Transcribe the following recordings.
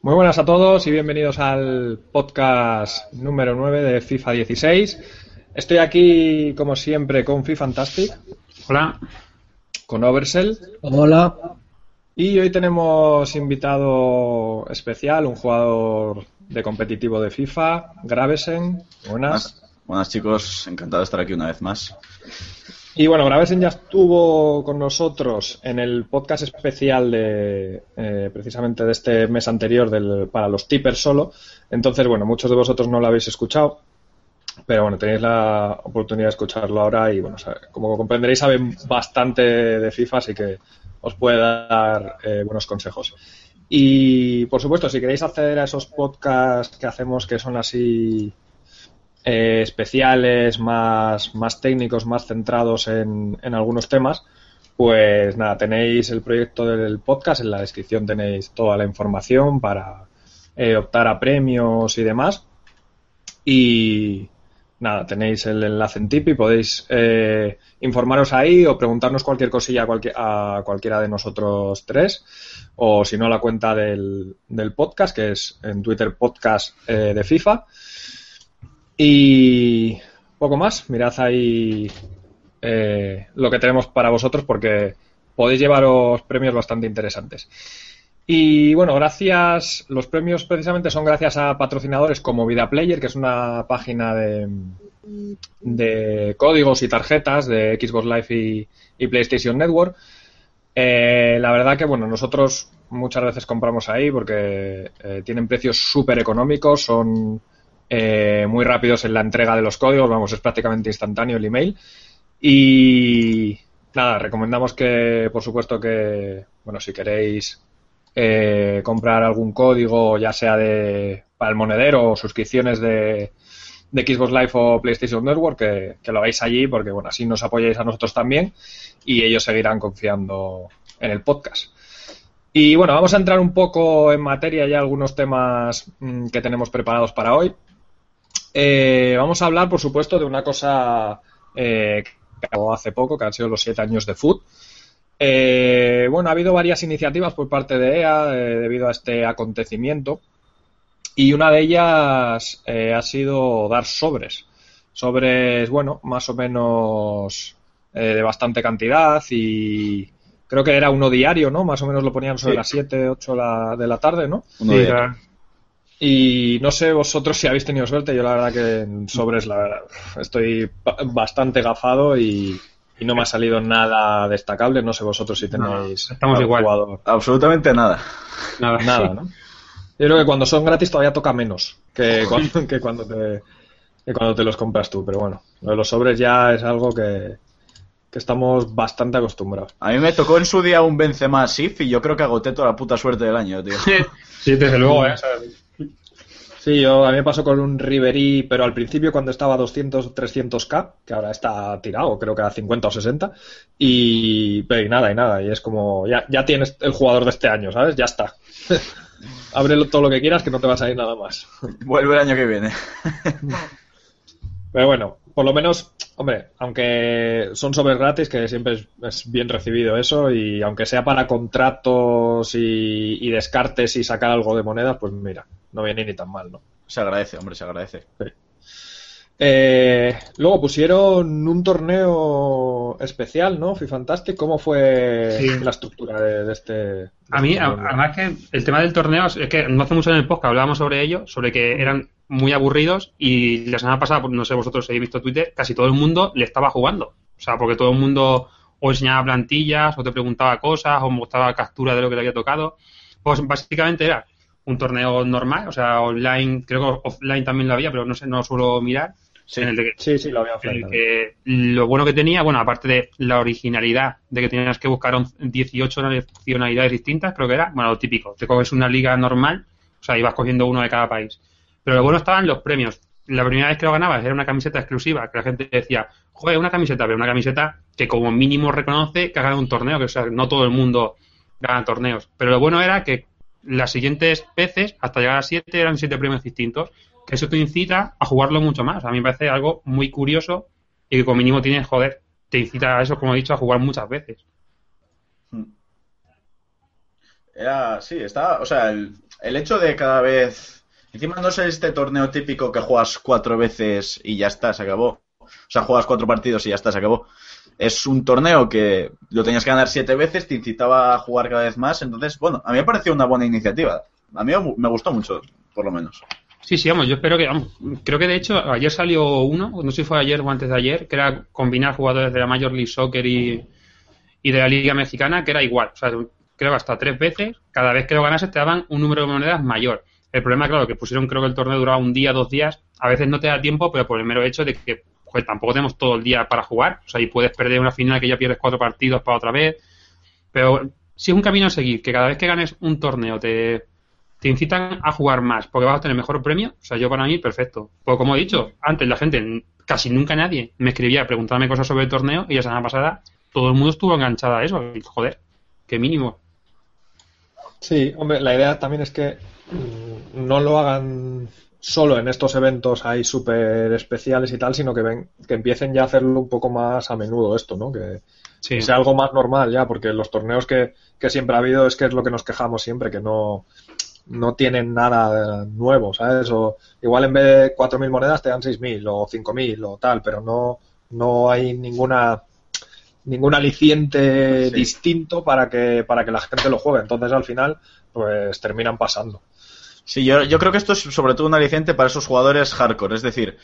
Muy buenas a todos y bienvenidos al podcast número 9 de FIFA 16. Estoy aquí, como siempre, con FIFA Fantastic. Hola. Con Oversell. Hola. Y hoy tenemos invitado especial, un jugador de competitivo de FIFA, Gravesen. Buenas. Buenas chicos, encantado de estar aquí una vez más. Y bueno, Gravesen ya estuvo con nosotros en el podcast especial de eh, precisamente de este mes anterior para los tippers solo. Entonces, bueno, muchos de vosotros no lo habéis escuchado, pero bueno, tenéis la oportunidad de escucharlo ahora y bueno, como comprenderéis, saben bastante de FIFA, así que os puede dar eh, buenos consejos. Y por supuesto, si queréis acceder a esos podcasts que hacemos que son así eh, especiales, más, más técnicos, más centrados en, en, algunos temas, pues nada, tenéis el proyecto del podcast, en la descripción tenéis toda la información para eh, optar a premios y demás. Y nada, tenéis el enlace en tip y podéis eh, informaros ahí o preguntarnos cualquier cosilla a, cualquier, a, cualquiera de nosotros tres. O si no, la cuenta del, del podcast, que es en Twitter podcast eh, de FIFA. Y poco más, mirad ahí eh, lo que tenemos para vosotros porque podéis llevaros premios bastante interesantes. Y bueno, gracias, los premios precisamente son gracias a patrocinadores como Vida Player, que es una página de, de códigos y tarjetas de Xbox Live y, y PlayStation Network. Eh, la verdad que bueno, nosotros muchas veces compramos ahí porque eh, tienen precios súper económicos, son eh, muy rápidos en la entrega de los códigos, vamos, es prácticamente instantáneo el email. Y nada, recomendamos que, por supuesto, que, bueno, si queréis eh, comprar algún código, ya sea de para el monedero o suscripciones de, Xbox Live o PlayStation Network, que, lo hagáis allí, porque bueno, así nos apoyáis a nosotros también y ellos seguirán confiando en el podcast. Y bueno, vamos a entrar un poco en materia ya algunos temas mmm, que tenemos preparados para hoy. Eh, vamos a hablar, por supuesto, de una cosa eh, que acabó hace poco, que han sido los siete años de FUT. Eh, bueno, ha habido varias iniciativas por parte de EA eh, debido a este acontecimiento y una de ellas eh, ha sido dar sobres. Sobres, bueno, más o menos eh, de bastante cantidad y creo que era uno diario, ¿no? Más o menos lo ponían sobre sí. las 7, 8 la, de la tarde, ¿no? Uno sí, diario. Y no sé vosotros si habéis tenido suerte, yo la verdad que en sobres la verdad, estoy bastante gafado y, y, no me ha salido nada destacable, no sé vosotros si tenéis no, estamos igual. Jugador. Absolutamente nada. Nada, nada, ¿no? Yo creo que cuando son gratis todavía toca menos que cuando, que cuando te que cuando te los compras tú, pero bueno, lo de los sobres ya es algo que, que estamos bastante acostumbrados. A mí me tocó en su día un Benzema Sif y yo creo que agoté toda la puta suerte del año, tío. sí, desde luego, ¿eh? Sí, yo, a mí me pasó con un Riverí, pero al principio cuando estaba a 200, 300k, que ahora está tirado, creo que a 50 o 60, y, pero y nada, y nada, y es como, ya, ya tienes el jugador de este año, ¿sabes? Ya está. Ábrelo todo lo que quieras que no te va a salir nada más. Vuelve el año que viene. pero bueno, por lo menos, hombre, aunque son sobre gratis, que siempre es, es, bien recibido eso, y aunque sea para contratos y, y descartes y sacar algo de monedas, pues mira, no viene ni tan mal, ¿no? Se agradece, hombre, se agradece. Sí. Eh, luego pusieron un torneo especial, ¿no? Fantastic. ¿Cómo fue sí. la estructura de, de este? De a mí, este además que el tema del torneo es que no hace mucho en el podcast hablábamos sobre ello, sobre que eran muy aburridos y la semana pasada, pues, no sé vosotros si habéis visto Twitter, casi todo el mundo le estaba jugando. O sea, porque todo el mundo o enseñaba plantillas o te preguntaba cosas o mostraba captura de lo que le había tocado. Pues básicamente era un torneo normal, o sea, online, creo que offline también lo había, pero no sé, no suelo mirar. Sí, en el de que, sí, sí, lo había offline. Que, lo bueno que tenía, bueno, aparte de la originalidad de que tenías que buscar 18 nacionalidades distintas, creo que era, bueno, lo típico, te coges una liga normal, o sea, ibas cogiendo uno de cada país. Pero lo bueno estaban los premios. La primera vez que lo ganabas era una camiseta exclusiva, que la gente decía, joder, una camiseta, pero una camiseta que como mínimo reconoce que ha ganado un torneo, que o sea, no todo el mundo gana torneos. Pero lo bueno era que las siguientes veces, hasta llegar a siete, eran siete premios distintos, que eso te incita a jugarlo mucho más. A mí me parece algo muy curioso y que como mínimo tienes, joder, te incita a eso, como he dicho, a jugar muchas veces. Era, sí, está, o sea, el, el hecho de cada vez, encima no es este torneo típico que juegas cuatro veces y ya está, se acabó. O sea, juegas cuatro partidos y ya está, se acabó. Es un torneo que lo tenías que ganar siete veces, te incitaba a jugar cada vez más. Entonces, bueno, a mí me pareció una buena iniciativa. A mí me gustó mucho, por lo menos. Sí, sí, vamos, yo espero que, vamos, creo que de hecho ayer salió uno, no sé si fue ayer o antes de ayer, que era combinar jugadores de la Major League Soccer y, y de la Liga Mexicana, que era igual, o sea, creo hasta tres veces, cada vez que lo ganases te daban un número de monedas mayor. El problema, claro, que pusieron, creo que el torneo duraba un día, dos días, a veces no te da tiempo, pero por el mero hecho de que pues, tampoco tenemos todo el día para jugar, o sea, y puedes perder una final que ya pierdes cuatro partidos para otra vez, pero si es un camino a seguir, que cada vez que ganes un torneo te te incitan a jugar más porque vas a tener mejor premio, o sea, yo para mí, perfecto. Pues como he dicho, antes la gente, casi nunca nadie me escribía preguntándome cosas sobre el torneo y la semana pasada todo el mundo estuvo enganchada a eso. Joder, qué mínimo. Sí, hombre, la idea también es que mm, no lo hagan solo en estos eventos ahí súper especiales y tal, sino que ven, que empiecen ya a hacerlo un poco más a menudo esto, ¿no? Que, que sea algo más normal ya, porque los torneos que, que siempre ha habido es que es lo que nos quejamos siempre, que no, no tienen nada nuevo, ¿sabes? O igual en vez de 4.000 monedas te dan 6.000 o 5.000 o tal, pero no, no hay ninguna ningún aliciente distinto para que para que la gente lo juegue. Entonces al final pues terminan pasando. Sí, yo, yo creo que esto es sobre todo un aliciente para esos jugadores hardcore. Es decir,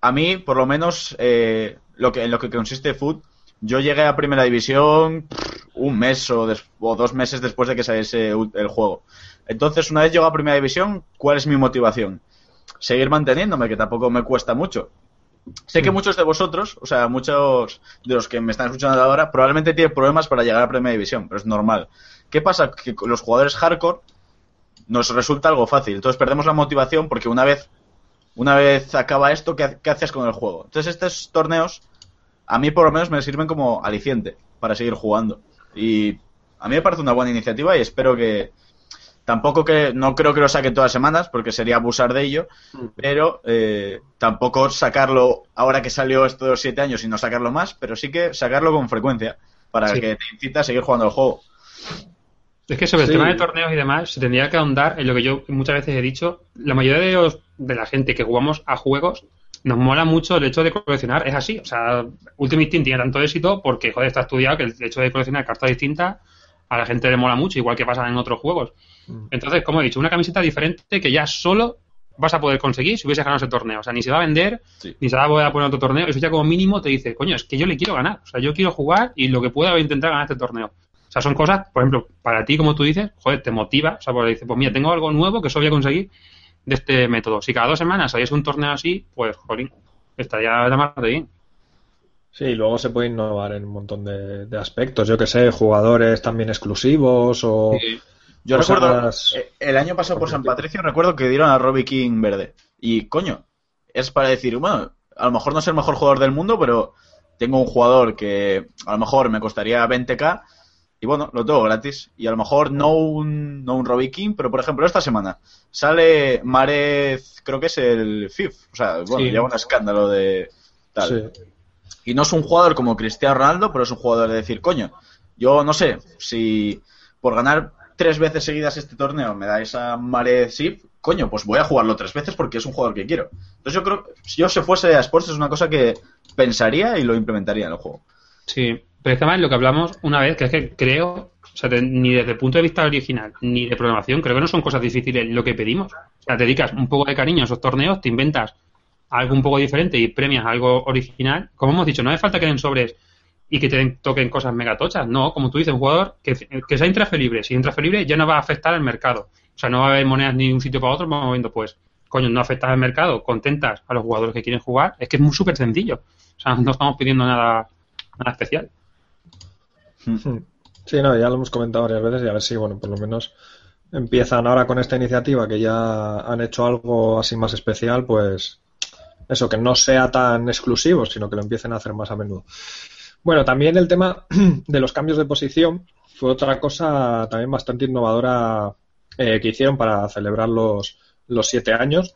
a mí, por lo menos, eh, lo que, en lo que consiste Foot, yo llegué a Primera División un mes o, o, dos meses después de que saliese el juego. Entonces, una vez llego a Primera División, ¿cuál es mi motivación? Seguir manteniéndome, que tampoco me cuesta mucho. Sé que mm. muchos de vosotros, o sea, muchos de los que me están escuchando ahora, probablemente tienen problemas para llegar a Primera División, pero es normal. ¿Qué pasa? Que los jugadores hardcore nos resulta algo fácil. Entonces perdemos la motivación porque una vez, una vez acaba esto, ¿qué, qué haces con el juego? Entonces estos torneos, a mí por lo menos me sirven como aliciente para seguir jugando. Y a mí me parece una buena iniciativa y espero que, Tampoco que, no creo que lo saque todas las semanas, porque sería abusar de ello, mm. pero eh, tampoco sacarlo ahora que salió esto de los siete años y no sacarlo más, pero sí que sacarlo con frecuencia, para que te incita a seguir jugando el juego. Es que sobre el tema de torneos y demás, se tendría que ahondar en lo que yo muchas veces he dicho. La mayoría de, de la gente que jugamos a juegos nos mola mucho el hecho de coleccionar. Es así. O sea, Ultimate Team tiene tanto éxito porque, joder, está estudiado que el hecho de coleccionar cartas distintas a la gente le mola mucho, igual que pasa en otros juegos. Mm. Entonces, como he dicho, una camiseta diferente que ya solo vas a poder conseguir si hubiese ganado ese torneo. O sea, ni se va a vender, ni se va a poder poner otro torneo. Eso ya como mínimo te dice, coño, es que yo le quiero ganar. O sea, yo quiero jugar y lo que pueda voy a intentar ganar este torneo. O sea, son cosas, por ejemplo, para ti, como tú dices, joder, te motiva. O sea, porque dices, pues mira, tengo algo nuevo que eso voy a conseguir de este método. Si cada dos semanas hay un torneo así, pues, jolín, estaría de más de bien. Sí, luego se puede innovar en un montón de, aspectos. Yo que sé, jugadores también exclusivos o. Yo recuerdo, eh, el año pasado por San Patricio, recuerdo que dieron a Robbie King verde. Y coño, es para decir, bueno, a lo mejor no es el mejor jugador del mundo, pero tengo un jugador que a lo mejor me costaría 20k y bueno, lo tengo gratis. Y a lo mejor no un, no un Robbie King, pero por ejemplo, esta semana sale Marez, creo que es el FIF. O sea, bueno, lleva un escándalo de tal. Sí. Y no es un jugador como Cristiano Ronaldo, pero es un jugador de decir, coño, yo no sé, si por ganar tres veces seguidas este torneo me da esa mare SIP, coño, pues voy a jugarlo tres veces porque es un jugador que quiero. Entonces yo creo, si yo se fuese a Sports es una cosa que pensaría y lo implementaría en el juego. Sí, pero es que además lo que hablamos una vez, que es que creo, o sea, ni desde el punto de vista original, ni de programación, creo que no son cosas difíciles lo que pedimos. O sea, te dedicas un poco de cariño a esos torneos, te inventas algo un poco diferente y premias algo original, como hemos dicho, no hace falta que den sobres y que te toquen cosas megatochas. No, como tú dices, un jugador que, sea intransferible. Si es intransferible ya no va a afectar al mercado. O sea, no va a haber monedas ni un sitio para otro, vamos viendo pues, coño, no afectas al mercado, contentas a los jugadores que quieren jugar. Es que es muy súper sencillo. O sea, no estamos pidiendo nada, nada especial. Sí, no, ya lo hemos comentado varias veces y a ver si, bueno, por lo menos empiezan ahora con esta iniciativa que ya han hecho algo así más especial, pues eso, que no sea tan exclusivo, sino que lo empiecen a hacer más a menudo. Bueno, también el tema de los cambios de posición fue otra cosa también bastante innovadora eh, que hicieron para celebrar los, los siete años.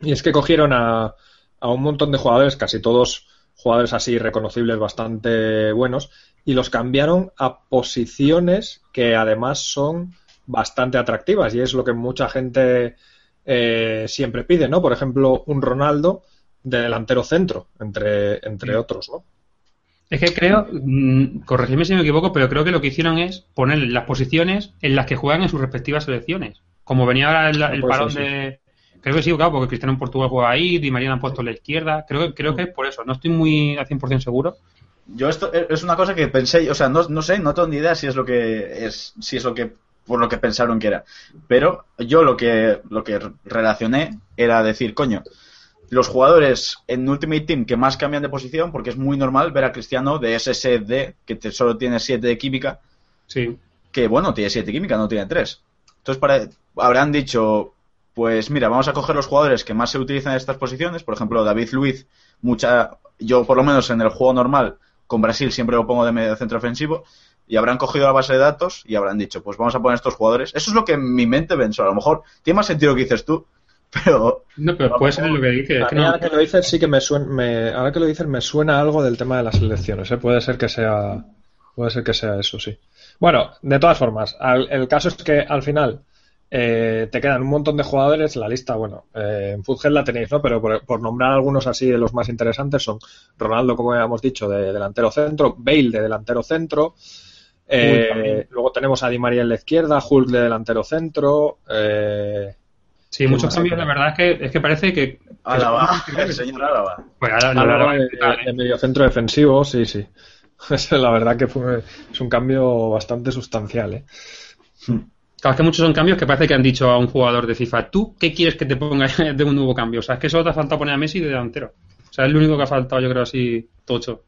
Y es que cogieron a, a un montón de jugadores, casi todos jugadores así reconocibles bastante buenos, y los cambiaron a posiciones que además son bastante atractivas y es lo que mucha gente eh, siempre pide, ¿no? Por ejemplo, un Ronaldo de delantero centro, entre, entre otros, ¿no? Es que creo, mm, corregidme si me equivoco, pero creo que lo que hicieron es poner las posiciones en las que juegan en sus respectivas selecciones. Como venía ahora el, el Ah, puede parón sí. de. Creo que sí, claro, porque Cristiano en Portugal juega ahí, Di María han puesto en la izquierda. Creo, creo que es por eso. No estoy muy al 100% seguro. Yo esto e, es una cosa que pensé, o sea, no, no sé, no tengo ni idea si es lo que es, si es lo que por lo que pensaron que era. Pero yo lo que lo que relacioné era decir, coño, los jugadores en Ultimate Team que más cambian de posición, porque es muy normal ver a Cristiano de SSD, que te- solo tiene 7 de química, Sí. que bueno, tiene 7 química, no tiene 3. Entonces para, habrán dicho, pues mira, vamos a coger los jugadores que más se utilizan en estas posiciones, por ejemplo, David Luiz, mucha, yo por lo menos en el juego normal con Brasil siempre lo pongo de medio centro ofensivo, y habrán cogido la base de datos y habrán dicho, pues vamos a poner estos jugadores. Eso es lo que en mi mente pensó, a lo mejor tiene más sentido lo que dices tú, pero No, pero puede ser lo que dices. es A que mí no- ahora que lo dices sí que me suena, me- ahora que lo dices me suena algo del tema de las elecciones, ¿eh? puede ser que sea, puede ser que sea eso, sí. Bueno, de todas formas, al- el caso es que al final eh, te quedan un montón de jugadores, la lista, bueno, eh, en Fútbol la tenéis, ¿no? Pero por, por nombrar algunos así de los más interesantes son Ronaldo, como habíamos dicho, de delantero centro, Bale de delantero centro, eh, luego tenemos a Di María en la izquierda, Hulk de delantero centro, eh, Sí, ¿Qué muchos cambios, la verdad es que, es que parece que. Álava, el señor Álava. Pues de mediocentro defensivo, sí, sí. La verdad que fue, es un cambio bastante sustancial, ¿eh? Claro, es que muchos son cambios que parece que han dicho a un jugador de FIFA, ¿tú qué quieres que te ponga de un nuevo cambio? O sea, es que solo te ha faltado poner a Messi de delantero. O sea, es lo único que ha faltado, yo creo, así, tocho.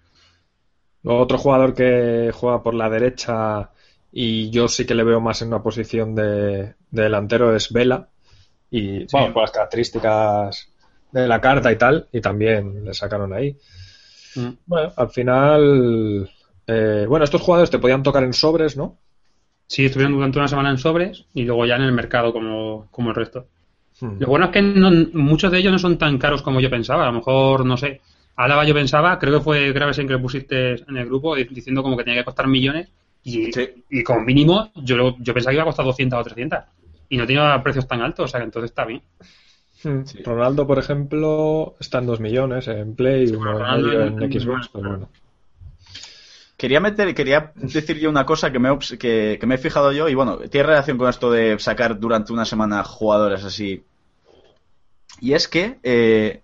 Otro jugador que juega por la derecha y yo sí que le veo más en una posición de, de delantero es Vela. Y bueno, por las características de la carta y tal, y también le sacaron ahí. Mm. Bueno, al final, eh, bueno, estos jugadores te podían tocar en sobres, ¿no? Sí, estuvieron durante una semana en sobres y luego ya en el mercado como, como el resto. Hmm. Lo bueno es que no- muchos de ellos no son tan caros como yo pensaba. A lo mejor, no sé. Álava yo pensaba, creo que fue Graves en que lo pusiste en el grupo, di- diciendo como que tenía que costar millones. Y, Sí. y como mínimo, yo, yo pensaba que iba a costar 200 o 300. Y no tenía precios tan altos, o sea que entonces está bien. Hmm. Sí. Ronaldo, por ejemplo, está en 2 millones en Play, Sí, uno y Ronaldo en- en Xbox, pero bueno. Quería meter, quería decir yo una cosa que me, que, que me he fijado yo, y bueno, tiene relación con esto de sacar durante una semana jugadores así. Y es que eh,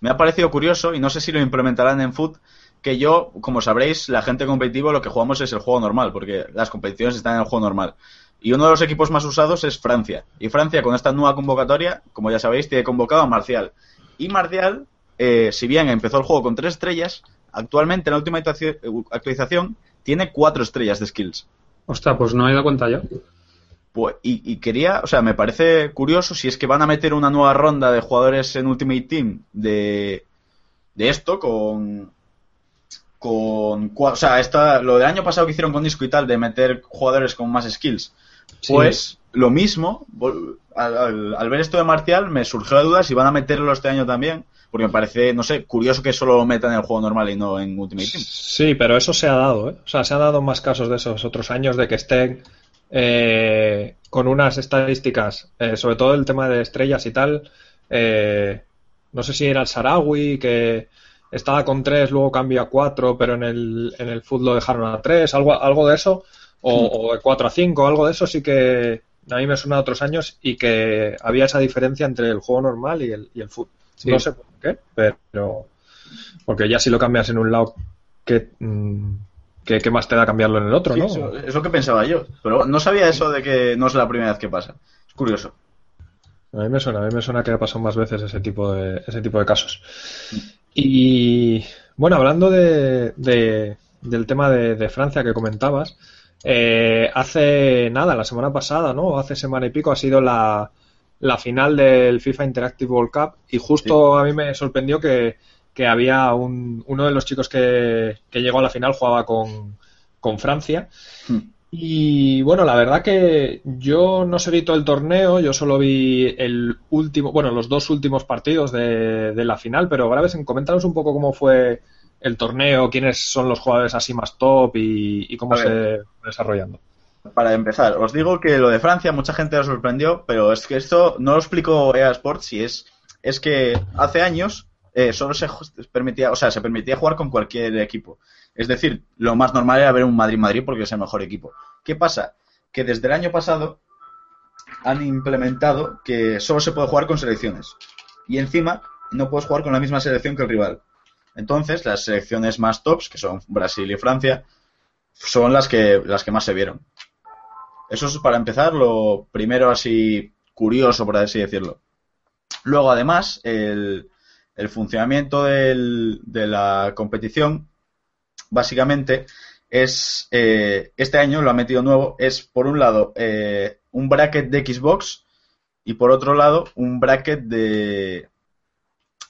me ha parecido curioso, y no sé si lo implementarán en Foot, que yo, como sabréis, la gente competitiva lo que jugamos es el juego normal, porque las competiciones están en el juego normal. Y uno de los equipos más usados es Francia. Y Francia, con esta nueva convocatoria, como ya sabéis, tiene convocado a Marcial. Y Marcial, eh, si bien empezó el juego con tres estrellas, actualmente en la última actuaci- actualización tiene cuatro estrellas de skills. Ostras, pues no he dado cuenta yo. Pues, y, y quería, o sea, me parece curioso si es que van a meter una nueva ronda de jugadores en Ultimate Team de, de esto con. con o sea, esta, lo del año pasado que hicieron con Disco y tal, de meter jugadores con más skills. Sí. Pues lo mismo, al, al- al ver esto de Marcial, me surgió la duda si van a meterlo este año también, porque me parece, no sé, curioso que solo lo metan en el juego normal y no en Ultimate Team. Sí, pero eso se ha dado, ¿eh? O sea, se han dado más casos de esos otros años de que estén eh, con unas estadísticas, eh, sobre todo el tema de estrellas y tal. eh, no sé si era el Sarawi, que estaba con tres, luego cambió a cuatro, pero en el, en el fútbol lo dejaron a tres, algo, algo de eso, o, o de cuatro a cinco, algo de eso sí que a mí me suena de otros años y que había esa diferencia entre el juego normal y el, y el fútbol. Sí. No sé por qué, pero porque ya si lo cambias en un lado, ¿qué, mm, qué- qué más te da cambiarlo en el otro, Sí, no? eso- es lo que pensaba yo, pero no sabía eso de que no es la primera vez que pasa. Es curioso. A mí me suena, a mí me suena que ha pasado más veces ese tipo de, ese tipo de casos. Y bueno, hablando de, de- del tema de, de Francia que comentabas, eh, hace nada, la semana pasada, ¿no? Hace semana y pico ha sido la, la final del FIFA Interactive World Cup y justo a mí me sorprendió que, que había un, uno de los chicos que, que llegó a la final jugaba con, con Francia. Hmm. Y bueno, la verdad que yo no seguí todo el torneo, yo solo vi el último, bueno, los dos últimos partidos de, de la final, pero Graves, coméntanos un poco cómo fue el torneo, quiénes son los jugadores así más top y, y cómo se va desarrollando. Para empezar, os digo que lo de Francia mucha gente lo sorprendió, pero es que esto no lo explico EA Sports y es, es que hace años eh, solo se permitía, o sea, se permitía jugar con cualquier equipo. Es decir, lo más normal era ver un Madrid-Madrid porque es el mejor equipo. ¿Qué pasa? Que desde el año pasado han implementado que solo se puede jugar con selecciones. Y encima no puedes jugar con la misma selección que el rival. Entonces, las selecciones más tops, que son Brasil y Francia, son las que, las que más se vieron. Eso es para empezar lo primero así curioso, por así decirlo. Luego, además, el, funcionamiento de la competición, básicamente, es eh, este año lo ha metido nuevo, es por un lado eh, un bracket de Xbox y por otro lado un bracket de,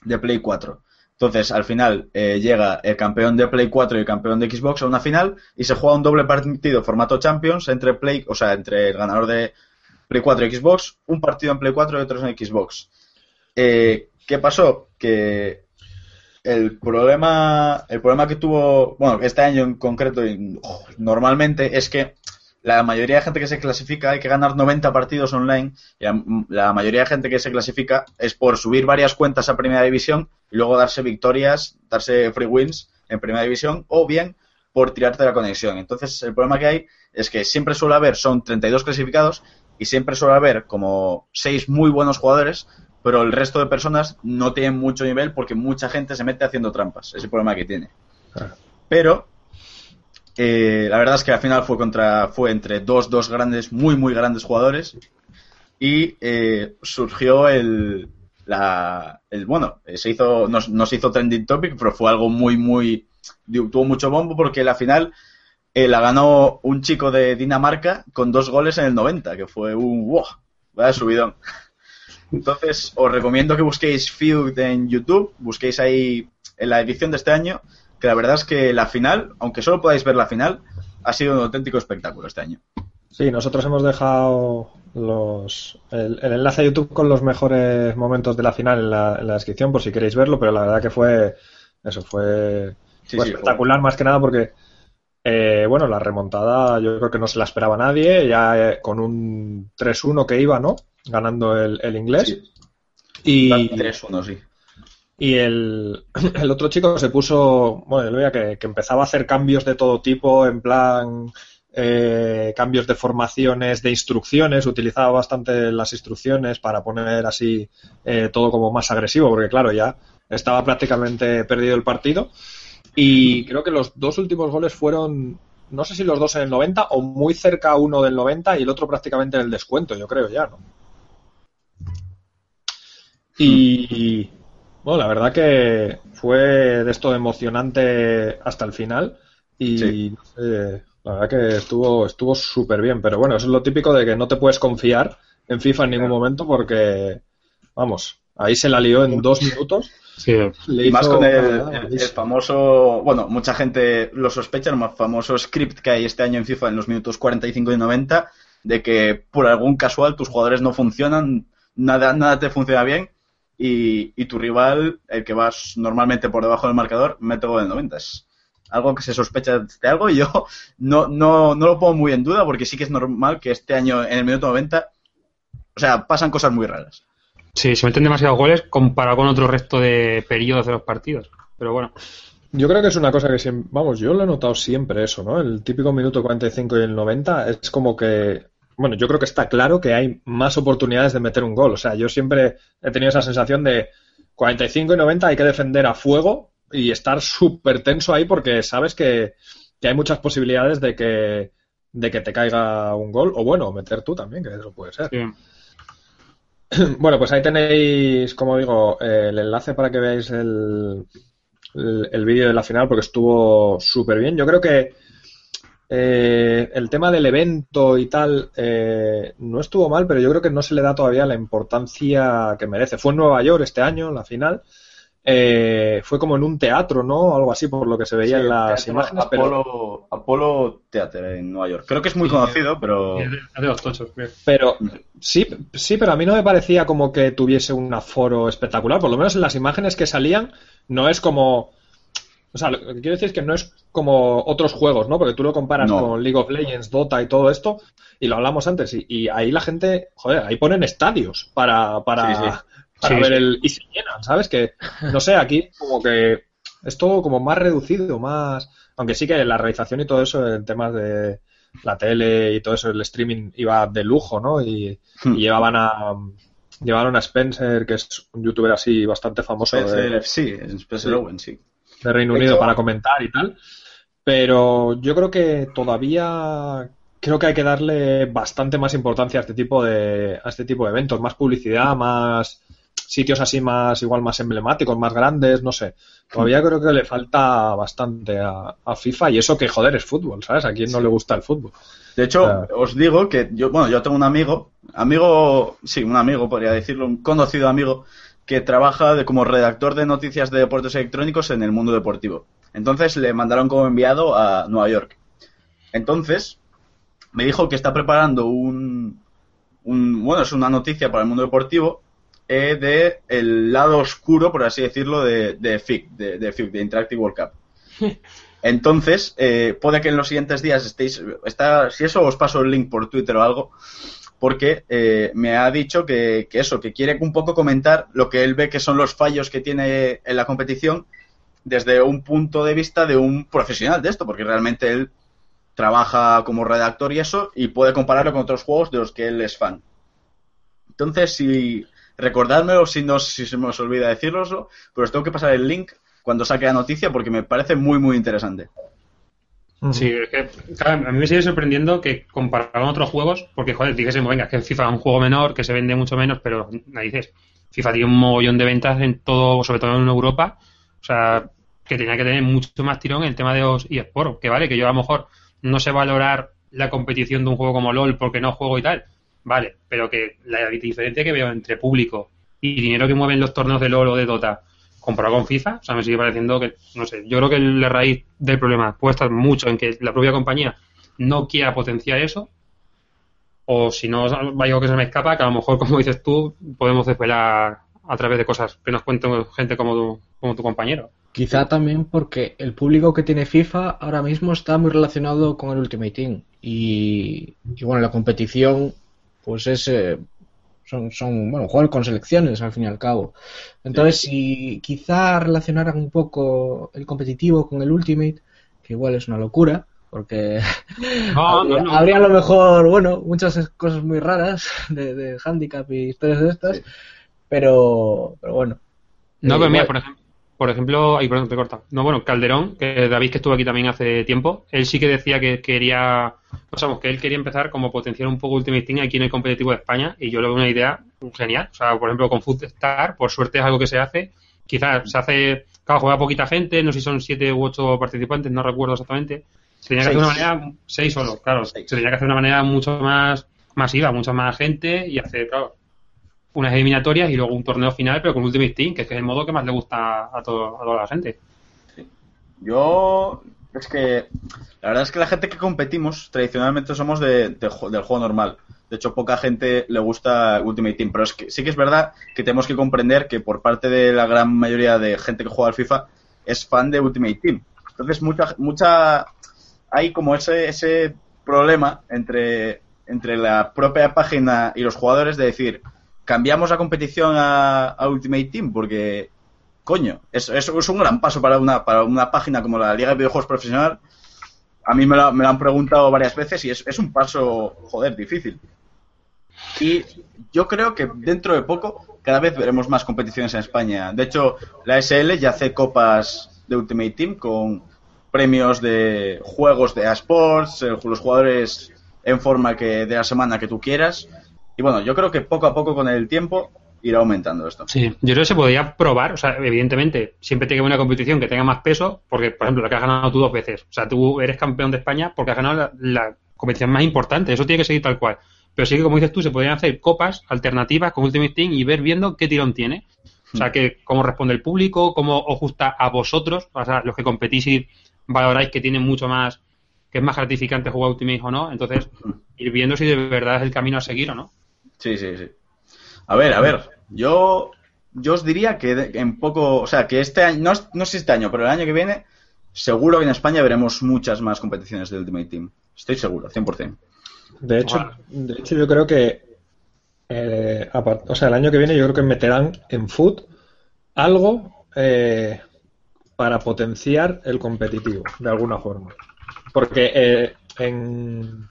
de Play 4. Entonces, al final eh, llega el campeón de Play 4 y el campeón de Xbox a una final y se juega un doble partido formato Champions entre Play, o sea, entre el ganador de Play 4 y Xbox, un partido en Play 4 y otro en Xbox. Eh, ¿Qué pasó? Que el problema, el problema que tuvo, bueno, este año en concreto, normalmente es que la mayoría de gente que se clasifica hay que ganar 90 partidos online. Y la, mayoría de gente que se clasifica es por subir varias cuentas a Primera División y luego darse victorias, darse free wins en Primera División o bien por tirarte la conexión. Entonces, el problema que hay es que siempre suele haber, son 32 clasificados y siempre suele haber como 6 muy buenos jugadores, pero el resto de personas no tienen mucho nivel porque mucha gente se mete haciendo trampas. Es el problema que tiene. Pero eh, la verdad es que al final fue contra fue entre dos, dos grandes, muy, muy grandes jugadores. Y eh, surgió el, la, el. Bueno, se hizo, no, se hizo trending topic, pero fue algo muy, muy. Tuvo mucho bombo porque la final eh, la ganó un chico de Dinamarca con dos goles en el 90, que fue un. ¡Wow! Vaya subidón. Entonces, os recomiendo que busquéis Feud en YouTube, busquéis ahí en la edición de este año que la verdad es que la final, aunque solo podáis ver la final, ha sido un auténtico espectáculo este año. Sí, nosotros hemos dejado los, el, enlace a YouTube con los mejores momentos de la final en la, descripción por si queréis verlo, pero la verdad que fue eso, fue, espectacular más que nada porque eh, bueno, la remontada yo creo que no se la esperaba nadie, ya eh, con un 3-1 que iba, ¿no? Ganando el, el inglés. Y 3-1, sí. Y el, el, otro chico se puso, bueno, veía que, que, empezaba a hacer cambios de todo tipo, en plan eh, cambios de formaciones, de instrucciones, utilizaba bastante las instrucciones para poner así eh, todo como más agresivo, porque claro, ya estaba prácticamente perdido el partido. Y creo que los dos últimos goles fueron, no sé si los dos en el 90 o muy cerca uno del 90 y el otro prácticamente en el descuento, yo creo ya, ¿no? Y, bueno, la verdad que fue de esto emocionante hasta el final y la verdad que estuvo estuvo súper bien, pero bueno, eso es lo típico de que no te puedes confiar en FIFA en ningún momento porque, vamos, ahí se la lió en dos minutos. Sí. y más con el, famoso, bueno, mucha gente lo sospecha, el más famoso script que hay este año en FIFA en los minutos 45 y 90, de que por algún casual tus jugadores no funcionan, nada, nada te funciona bien y, tu rival, el que vas normalmente por debajo del marcador, mete gol en 90. Es algo que se sospecha de algo y yo no, no, no lo pongo muy en duda porque sí que es normal que este año en el minuto 90, o sea, pasan cosas muy raras. Sí, se meten demasiados goles comparado con otro resto de periodos de los partidos. Pero bueno. Yo creo que es una cosa que siempre, vamos, yo lo he notado siempre eso, ¿no? El típico minuto 45 y el 90 es como que bueno, yo creo que está claro que hay más oportunidades de meter un gol. O sea, yo siempre he tenido esa sensación de 45 y 90 hay que defender a fuego y estar súper tenso ahí porque sabes que, hay muchas posibilidades de que, de que te caiga un gol o bueno, meter tú también, que eso puede ser. Bueno, pues ahí tenéis, como digo, el enlace para que veáis el, el vídeo de la final porque estuvo súper bien. Yo creo que eh, el tema del evento y tal eh, no estuvo mal, pero yo creo que no se le da todavía la importancia que merece. Fue en Nueva York este año, la final. Eh, fue como en un teatro, ¿no? Algo así, por lo que se veía en las imágenes. Apolo, Apolo Theater en Nueva York. Creo que es muy conocido, pero. Pero sí, sí, pero a mí no me parecía como que tuviese un aforo espectacular. Por lo menos en las imágenes que salían, no es como O sea, lo que quiero decir es que no es como otros juegos, ¿no? Porque tú lo comparas No. con League of Legends, Dota y todo esto, y lo hablamos antes, y, y ahí la gente, joder, ahí ponen estadios para, para, Sí, sí. Para Sí, ver sí. el. Y se llenan, ¿sabes? Que, no sé, aquí como que es todo como más reducido, más. Aunque sí que la realización y todo eso en temas de la tele y todo eso, el streaming iba de lujo, ¿no? Y, Hmm. y llevaban a. Llevaron a Spencer, que es un youtuber así bastante famoso de, FC, Spencer Sí. Owen, sí. de Reino Unido para comentar y tal. Pero yo creo que todavía creo que hay que darle bastante más importancia a este tipo de a este tipo de eventos, más publicidad, más sitios así más igual más emblemáticos, más grandes, no sé. Todavía creo que le falta bastante a, a FIFA y eso que joder es fútbol, ¿sabes? A quién no le gusta el fútbol. De hecho, os digo que yo, bueno, yo tengo un amigo, amigo, sí, un amigo, podría decirlo, un conocido amigo, que trabaja de, como redactor de noticias de deportes electrónicos en el mundo deportivo. Entonces le mandaron como enviado a Nueva York. Entonces, me dijo que está preparando un, un bueno, es una noticia para el mundo deportivo eh, de el lado oscuro, por así decirlo, de, de FIC, de, de FIC, de Interactive World Cup. Entonces, eh, puede que en los siguientes días estéis. Está, si eso os paso el link por Twitter o algo, porque eh, me ha dicho que, que eso, que quiere un poco comentar lo que él ve que son los fallos que tiene en la competición desde un punto de vista de un profesional de esto, porque realmente él trabaja como redactor y eso, y puede compararlo con otros juegos de los que él es fan. Entonces, si recordádmelo, si no si se me os olvida deciroslo, pero os tengo que pasar el link cuando saque la noticia porque me parece muy, muy interesante. Sí, es que claro, a mí me sigue sorprendiendo que comparado con otros juegos, porque joder, dijésemos, venga, es que FIFA es un juego menor, que se vende mucho menos, pero dices, FIFA tiene un mogollón de ventas en todo, sobre todo en Europa, o sea, que tenía que tener mucho más tirón en el tema de los eSports, que vale, que yo a lo mejor no sé valorar la competición de un juego como LOL porque no juego y tal, vale, pero que la diferencia que veo entre público y dinero que mueven los torneos de LOL o de Dota comparado con FIFA, o sea, me sigue pareciendo que, no sé, yo creo que la raíz del problema puede estar mucho en que la propia compañía no quiera potenciar eso, o si no, hay algo que se me escapa, que a lo mejor, como dices tú, podemos desvelar a través de cosas que nos cuenten gente como tu, como tu compañero. Quizá también porque el público que tiene FIFA ahora mismo está muy relacionado con el Ultimate Team. Y, y bueno, la competición, pues es. eh, son, son, bueno, jugar con selecciones al fin y al cabo. Entonces, si quizá relacionaran un poco el competitivo con el Ultimate, que igual es una locura, porque No, habría, no. habría a lo mejor, bueno, muchas cosas muy raras de, de handicap y historias de estas, Sí. pero, pero bueno. No, Eh, pero mira, por ejemplo, por ejemplo, ahí perdón, te he cortado. No, bueno, Calderón, que David que estuvo aquí también hace tiempo, él sí que decía que quería, o sea, que él quería empezar como potenciar un poco Ultimate Team aquí en el competitivo de España y yo le veo una idea genial. O sea, por ejemplo, con Foodstar, por suerte es algo que se hace. Quizás se hace, claro, juega poquita gente, no sé si son siete u ocho participantes, no recuerdo exactamente. Se tenía que hacer de una manera, seis solo, claro, Seis. se tenía que hacer de una manera mucho más masiva, mucha más gente y hacer, claro, unas eliminatorias y luego un torneo final, pero con Ultimate Team, que es el modo que más le gusta a, todo, a toda la gente. Yo es que la verdad es que la gente que competimos tradicionalmente somos de, del juego normal. De hecho, poca gente le gusta Ultimate Team, pero es que sí que es verdad que tenemos que comprender que por parte de la gran mayoría de gente que juega al FIFA es fan de Ultimate Team. Entonces, mucha mucha hay como ese ese problema entre entre la propia página y los jugadores de decir, cambiamos la competición a, Ultimate Team porque coño, es, es, un gran paso para una, para una página como la Liga de Videojuegos Profesional. A mí me lo, me lo han preguntado varias veces y es, es un paso, joder, difícil. Y yo creo que dentro de poco cada vez veremos más competiciones en España. De hecho, la SL ya hace copas de Ultimate Team con premios de juegos de eSports, eh, los jugadores en forma que de la semana que tú quieras. Y bueno, yo creo que poco a poco con el tiempo irá aumentando esto. Sí, yo creo que se podría probar, o sea, evidentemente, siempre tiene que haber una competición que tenga más peso, porque, por ejemplo, la que has ganado tú dos veces, o sea, tú eres campeón de España porque has ganado la, la competición más importante, eso tiene que seguir tal cual. Pero sí que, como dices tú, se podrían hacer copas alternativas con Ultimate Team y ver viendo qué tirón tiene. O sea, que cómo responde el público, cómo os gusta a vosotros, o sea, los que competís y valoráis que tiene mucho más, que es más gratificante jugar Ultimate o no. Entonces, ir viendo si de verdad es el camino a seguir o no. Sí, sí, sí. A ver, a ver. Yo, yo os diría que de- en poco, o sea, que este año, no, es- no sé si este año, pero el año que viene seguro que en España veremos muchas más competiciones del Ultimate Team. Estoy seguro, 100%. De hecho, de hecho yo creo que eh, o sea, el año que viene yo creo que meterán en Foot algo eh, para potenciar el competitivo, de alguna forma. Porque eh, en,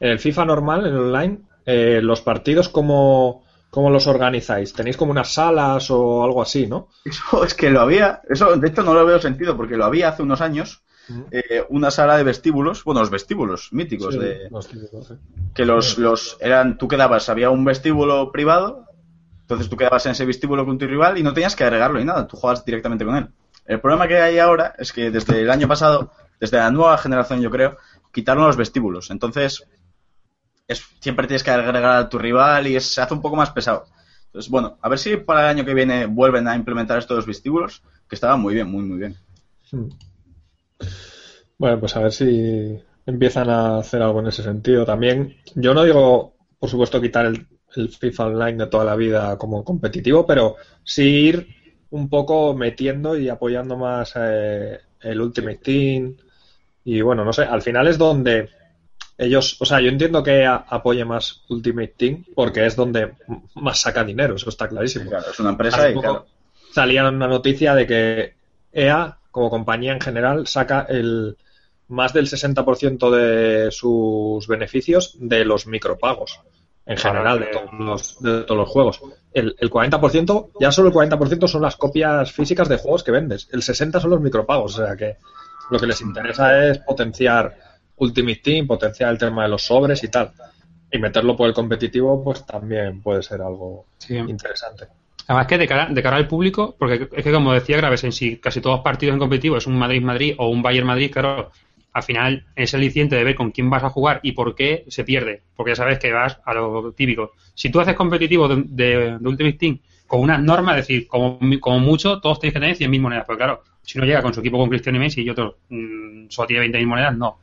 el FIFA normal, en online, los partidos como ¿Cómo los organizáis? ¿Tenéis como unas salas o algo así, no? Eso es que lo había, eso de hecho no lo veo sentido porque lo había hace unos años, eh, una sala de vestíbulos, bueno, los vestíbulos míticos de los típicos, que los, los eran, tú quedabas, había un vestíbulo privado, entonces tú quedabas en ese vestíbulo con tu rival y no tenías que agregarlo ni nada, tú jugabas directamente con él. El problema que hay ahora es que desde el año pasado, desde la nueva generación yo creo, quitaron los vestíbulos, entonces siempre tienes que agregar a tu rival y se hace un poco más pesado. Entonces, bueno, a ver si para el año que viene vuelven a implementar estos vestíbulos, que estaban muy bien, muy, muy bien. Hmm. Bueno, pues a ver si empiezan a hacer algo en ese sentido. También, yo no digo, por supuesto, quitar el, FIFA Online de toda la vida como competitivo, pero sí ir un poco metiendo y apoyando más eh, el Ultimate Team. Y bueno, no sé, al final es donde ellos, o sea, yo entiendo que apoye más Ultimate Team porque es donde más saca dinero, eso está clarísimo. Claro, es una empresa y claro. Salía una noticia de que EA, como compañía en general, saca el más del 60% de sus beneficios de los micropagos en general de todos los, de todos los juegos. El, el 40%, ya solo el 40% son las copias físicas de juegos que vendes. El 60% son los micropagos, o sea que lo que les interesa es potenciar Ultimate Team, potenciar el tema de los sobres y tal. Y meterlo por el competitivo, pues también puede ser algo interesante. Además que de cara, de cara al público, porque es que como decía Graves, en sí casi todos los partidos en competitivo es un Madrid-Madrid o un Bayern-Madrid, claro, al final es el aliciente de ver con quién vas a jugar y por qué se pierde, porque ya sabes que vas a lo típico. Si tú haces competitivo de, de, Ultimate Team con una norma, es decir, como, como mucho, todos tenéis que tener 100.000 monedas, pero claro, si uno llega con su equipo con Cristiano y Messi y otro mm, solo tiene 20.000 monedas, no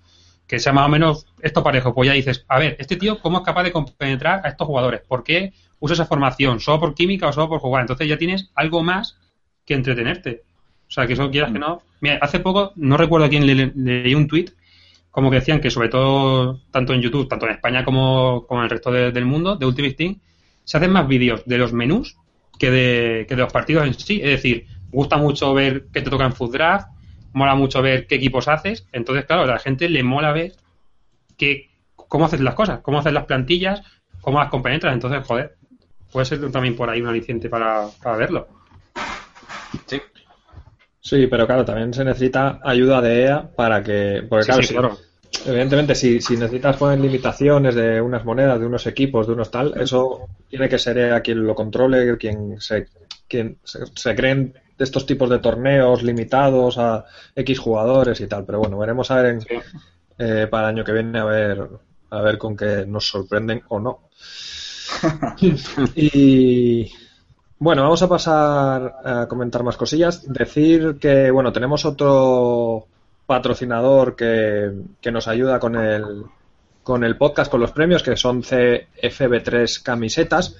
que sea más o menos esto parejo, pues ya dices, a ver, este tío, ¿cómo es capaz de penetrar a estos jugadores? ¿Por qué usa esa formación? ¿Solo por química o solo por jugar? Entonces ya tienes algo más que entretenerte. O sea, que eso quieras que no. Mira, hace poco, no recuerdo a quién le, leí un tweet como que decían que sobre todo, tanto en YouTube, tanto en España como, como en el resto del mundo, de Ultimate Team, se hacen más vídeos de los menús que de, que de los partidos en sí. Es decir, gusta mucho ver qué te toca en Food Draft, mola mucho ver qué equipos haces. Entonces, claro, a la gente le mola ver que, cómo haces las cosas, cómo haces las plantillas, cómo las compenetras. Entonces, joder, puede ser también por ahí un aliciente para, verlo. Sí. Sí, pero claro, también se necesita ayuda de EA para que. Porque, claro, evidentemente, si, si necesitas poner limitaciones de unas monedas, de unos equipos, de unos tal, eso tiene que ser EA quien lo controle, quien se, quien se creen de estos tipos de torneos limitados a X jugadores y tal. Pero bueno, veremos a ver eh, para el año que viene a ver a ver con qué nos sorprenden o no. y bueno, vamos a pasar a comentar más cosillas. Decir que bueno, tenemos otro patrocinador que, que nos ayuda con el con el podcast, con los premios, que son CFB3 camisetas.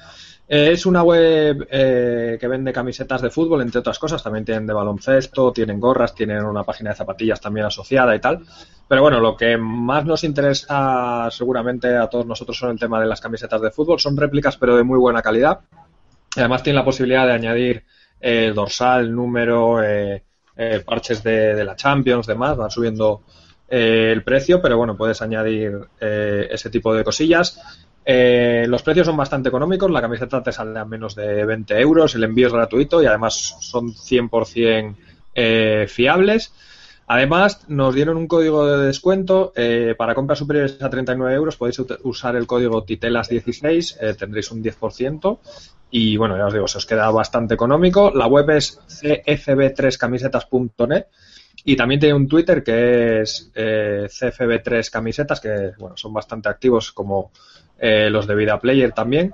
Eh, es una web eh, que vende camisetas de fútbol, entre otras cosas. También tienen de baloncesto, tienen gorras, tienen una página de zapatillas también asociada y tal. Pero bueno, lo que más nos interesa seguramente a todos nosotros son el tema de las camisetas de fútbol. Son réplicas pero de muy buena calidad. Además tienen la posibilidad de añadir eh, dorsal, número, parches de, de, la Champions, demás. Van subiendo el precio, pero bueno, puedes añadir ese tipo de cosillas. Eh, los precios son bastante económicos, la camiseta te sale a menos de 20 euros, el envío es gratuito y además son 100% eh, fiables. Además, nos dieron un código de descuento eh, para compras superiores a 39 euros. Podéis usar el código Titelas16, tendréis un 10%. Y bueno, ya os digo, se os queda bastante económico. La web es cfb3camisetas.net y también tiene un Twitter que es cfb3camisetas, que bueno, son bastante activos como eh, los de Vida Player también.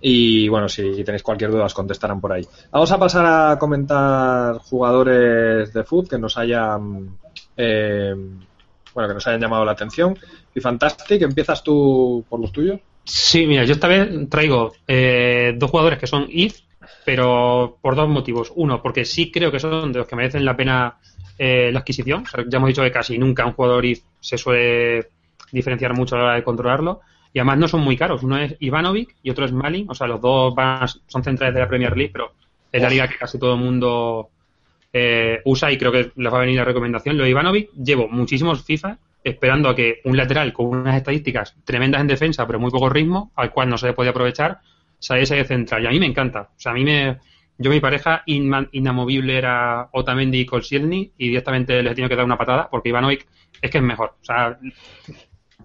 Y bueno, si tenéis cualquier duda os contestarán por ahí. Vamos a pasar a comentar jugadores de foot que nos hayan eh, bueno que nos hayan llamado la atención. Y Fantastic, ¿empiezas tú por los tuyos? Sí, mira, yo esta vez traigo eh, dos jugadores que son if, pero por dos motivos. Uno, porque sí creo que son de los que merecen la pena eh, la adquisición. Ya hemos dicho que casi nunca un jugador IF se suele diferenciar mucho a la hora de controlarlo. Y además no son muy caros. Uno es Ivanovic y otro es Malin. O sea, los dos van, son centrales de la Premier League, pero es la liga que casi todo el mundo eh, usa y creo que les va a venir la recomendación. Lo de Ivanovic, llevo muchísimos FIFA esperando a que un lateral con unas estadísticas tremendas en defensa, pero muy poco ritmo, al cual no se le podía aprovechar, saliese de central. Y a mí me encanta. O sea, a mí me. Yo, mi pareja inamovible era Otamendi y Kolsielny y directamente les he tenido que dar una patada porque Ivanovic es que es mejor. O sea,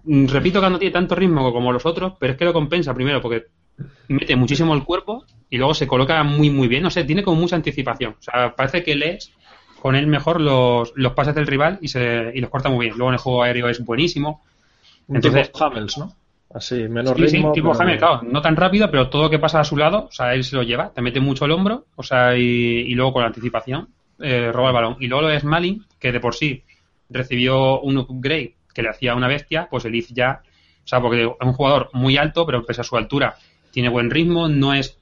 repito que no tiene tanto ritmo como los otros, pero es que lo compensa primero porque mete muchísimo el cuerpo y luego se coloca muy, muy bien. No sé, tiene como mucha anticipación. O sea, parece que lees con él mejor los, los pases del rival y, se, y los corta muy bien. Luego en el juego aéreo es buenísimo. Entonces, tipo Hamels, ¿no? Así, menos ritmo. Sí, tipo claro, no tan rápido, pero todo lo que pasa a su lado, o sea, él se lo lleva, te mete mucho el hombro, o sea, y, luego con la anticipación eh, roba el balón. Y luego lo de Smalling, que de por sí recibió un upgrade que le hacía una bestia, pues el IF ya, o sea, porque es un jugador muy alto, pero pese a su altura, tiene buen ritmo, no es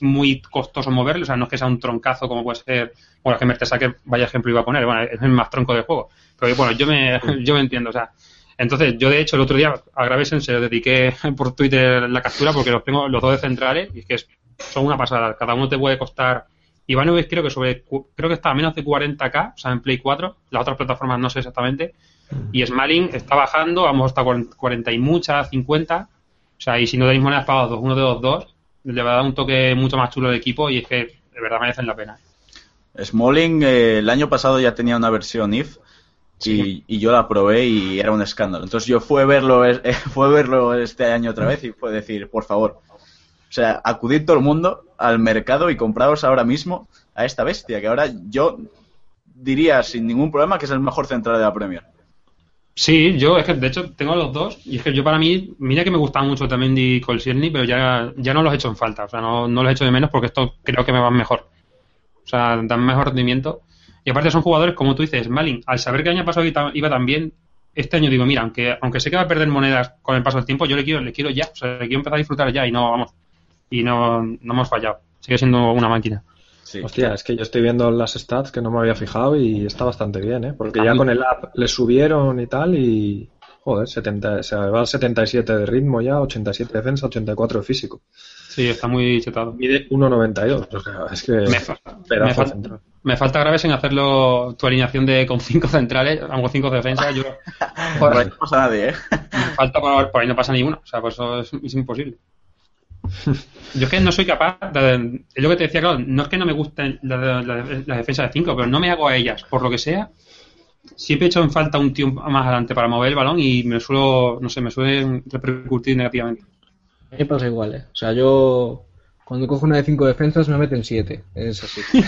muy costoso moverlo, o sea, no es que sea un troncazo como puede ser, bueno, que Mertesacker, vaya ejemplo iba a poner, bueno, es el más tronco del juego, pero bueno, yo me, yo me entiendo, o sea, entonces yo de hecho el otro día a Gravesen se lo dediqué por Twitter la captura porque los tengo los dos de centrales y es que son una pasada, cada uno te puede costar Ivanovic creo que sobre creo que está a menos de 40k, o sea, en Play 4, las otras plataformas no sé exactamente, y Smalling está bajando, vamos hasta 40 y muchas, 50, o sea, y si no tenéis monedas pagadas uno de los dos, le va a dar un toque mucho más chulo al equipo y es que de verdad merecen la pena. Smalling eh, el año pasado ya tenía una versión IF y, yo la probé y era un escándalo. Entonces yo fui a verlo, eh, fue verlo este año otra vez y fue decir, por favor, o sea, acudid todo el mundo al mercado y compraos ahora mismo a esta bestia, que ahora yo diría sin ningún problema que es el mejor central de la Premier. Sí, yo es que de hecho tengo los dos y es que yo para mí, mira que me gusta mucho también Di Colsierni, pero ya, ya no los he hecho en falta, o sea, no, no los he hecho de menos porque esto creo que me van mejor. O sea, dan mejor rendimiento. Y aparte son jugadores, como tú dices, Malin, al saber que el año pasado iba tan bien, este año digo, mira, aunque, aunque sé que va a perder monedas con el paso del tiempo, yo le quiero, le quiero ya, o sea, le quiero empezar a disfrutar ya y no, vamos, y no, no hemos fallado. Sigue siendo una máquina. Hostia, es que yo estoy viendo las stats que no me había fijado y está bastante bien, ¿eh? Porque ya con el app le subieron y tal y... Joder, 70, se va al 77 de ritmo ya, 87 de defensa, 84 de físico. Sí, está muy chetado. Mide 1,92. O sea, es que... Me, falta, me falta graves en hacerlo tu alineación de con 5 centrales, aunque 5 de defensa. Yo, por ahí no pasa nadie, ¿eh? Me falta por, por ahí no pasa ni uno. O sea, pues eso es, es imposible. Yo es que no soy capaz, de, es lo que te decía, claro, no es que no me gusten las la, defensas de 5, pero no me hago a ellas, por lo que sea. Siempre he hecho en falta un tío más adelante para mover el balón y me suelo, no sé, me suele repercutir negativamente. A mí me pasa igual, ¿eh? O sea, yo cuando cojo una de 5 defensas me meten 7, es así.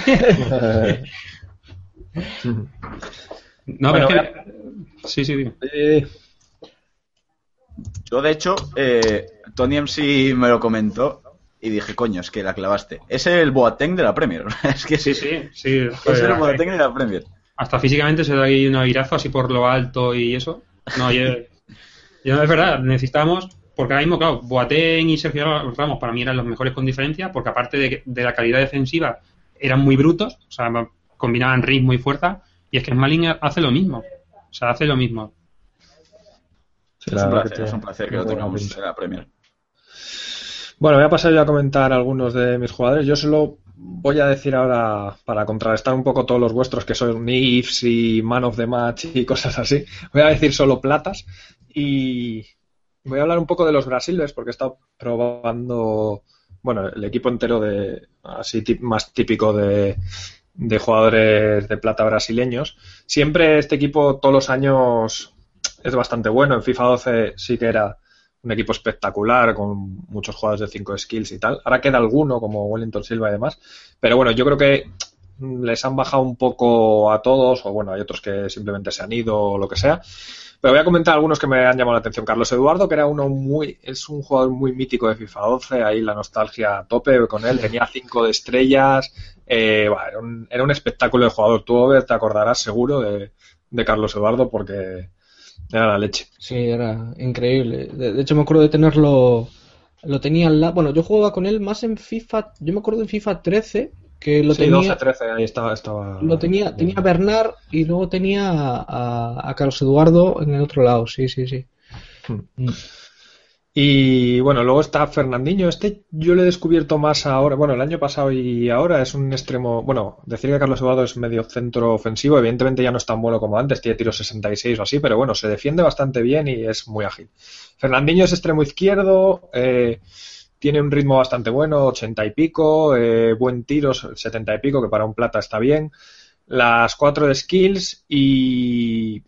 no, pero es que... Sí, sí, dime. Eh, yo, de hecho, eh, Tony MC me lo comentó y dije, coño, es que la clavaste. Es el Boateng de la Premier. es que sí, sí, sí. es el Boateng de la Premier. Hasta físicamente se da ahí un airazo así por lo alto y eso. No, yo, yo es verdad, necesitamos, porque ahora mismo, claro, Boateng y Sergio Ramos para mí eran los mejores con diferencia, porque aparte de, de la calidad defensiva eran muy brutos, o sea, combinaban ritmo y fuerza, y es que Smalling hace lo mismo. O sea, hace lo mismo es, un placer, que lo tengamos en la Premier. Bueno, voy a pasar yo a comentar algunos de mis jugadores. Yo solo voy a decir ahora, para contrarrestar un poco todos los vuestros, que son IFs y Man of the Match y cosas así, voy a decir solo platas. Y voy a hablar un poco de los brasiles, porque he estado probando, bueno, el equipo entero de, así más típico de, de jugadores de plata brasileños. Siempre este equipo, todos los años, es bastante bueno. En FIFA 12 sí que era un equipo espectacular con muchos jugadores de 5 skills y tal. Ahora queda alguno como Wellington Silva y demás. Pero bueno, yo creo que les han bajado un poco a todos o bueno, hay otros que simplemente se han ido o lo que sea. Pero voy a comentar algunos que me han llamado la atención. Carlos Eduardo, que era uno muy, es un jugador muy mítico de FIFA 12, ahí la nostalgia a tope con él, tenía 5 de estrellas, eh, era, un, era, un, espectáculo de jugador. Tú, te acordarás seguro de Carlos Eduardo porque era la leche. Sí, era increíble. De, hecho, me acuerdo de tenerlo. Lo tenía al lado. Bueno, yo jugaba con él más en FIFA. Yo me acuerdo en FIFA 13 Que lo sí, tenía, 12-13, ahí estaba. estaba lo tenía, tenía a Bernard y luego tenía a, a- a Carlos Eduardo en el otro lado, sí, sí, sí. Hmm. Y bueno, luego está Fernandinho. Este yo lo he descubierto más ahora, bueno, el año pasado y ahora es un extremo. Bueno, decir que Carlos Eduardo es medio centro ofensivo, evidentemente ya no es tan bueno como antes, tiene tiros 66 o así, pero bueno, se defiende bastante bien y es muy ágil. Fernandinho es extremo izquierdo, eh, tiene un ritmo bastante bueno, 80 y pico, eh, buen tiro, 70 y pico, que para un plata está bien. Las cuatro de skills y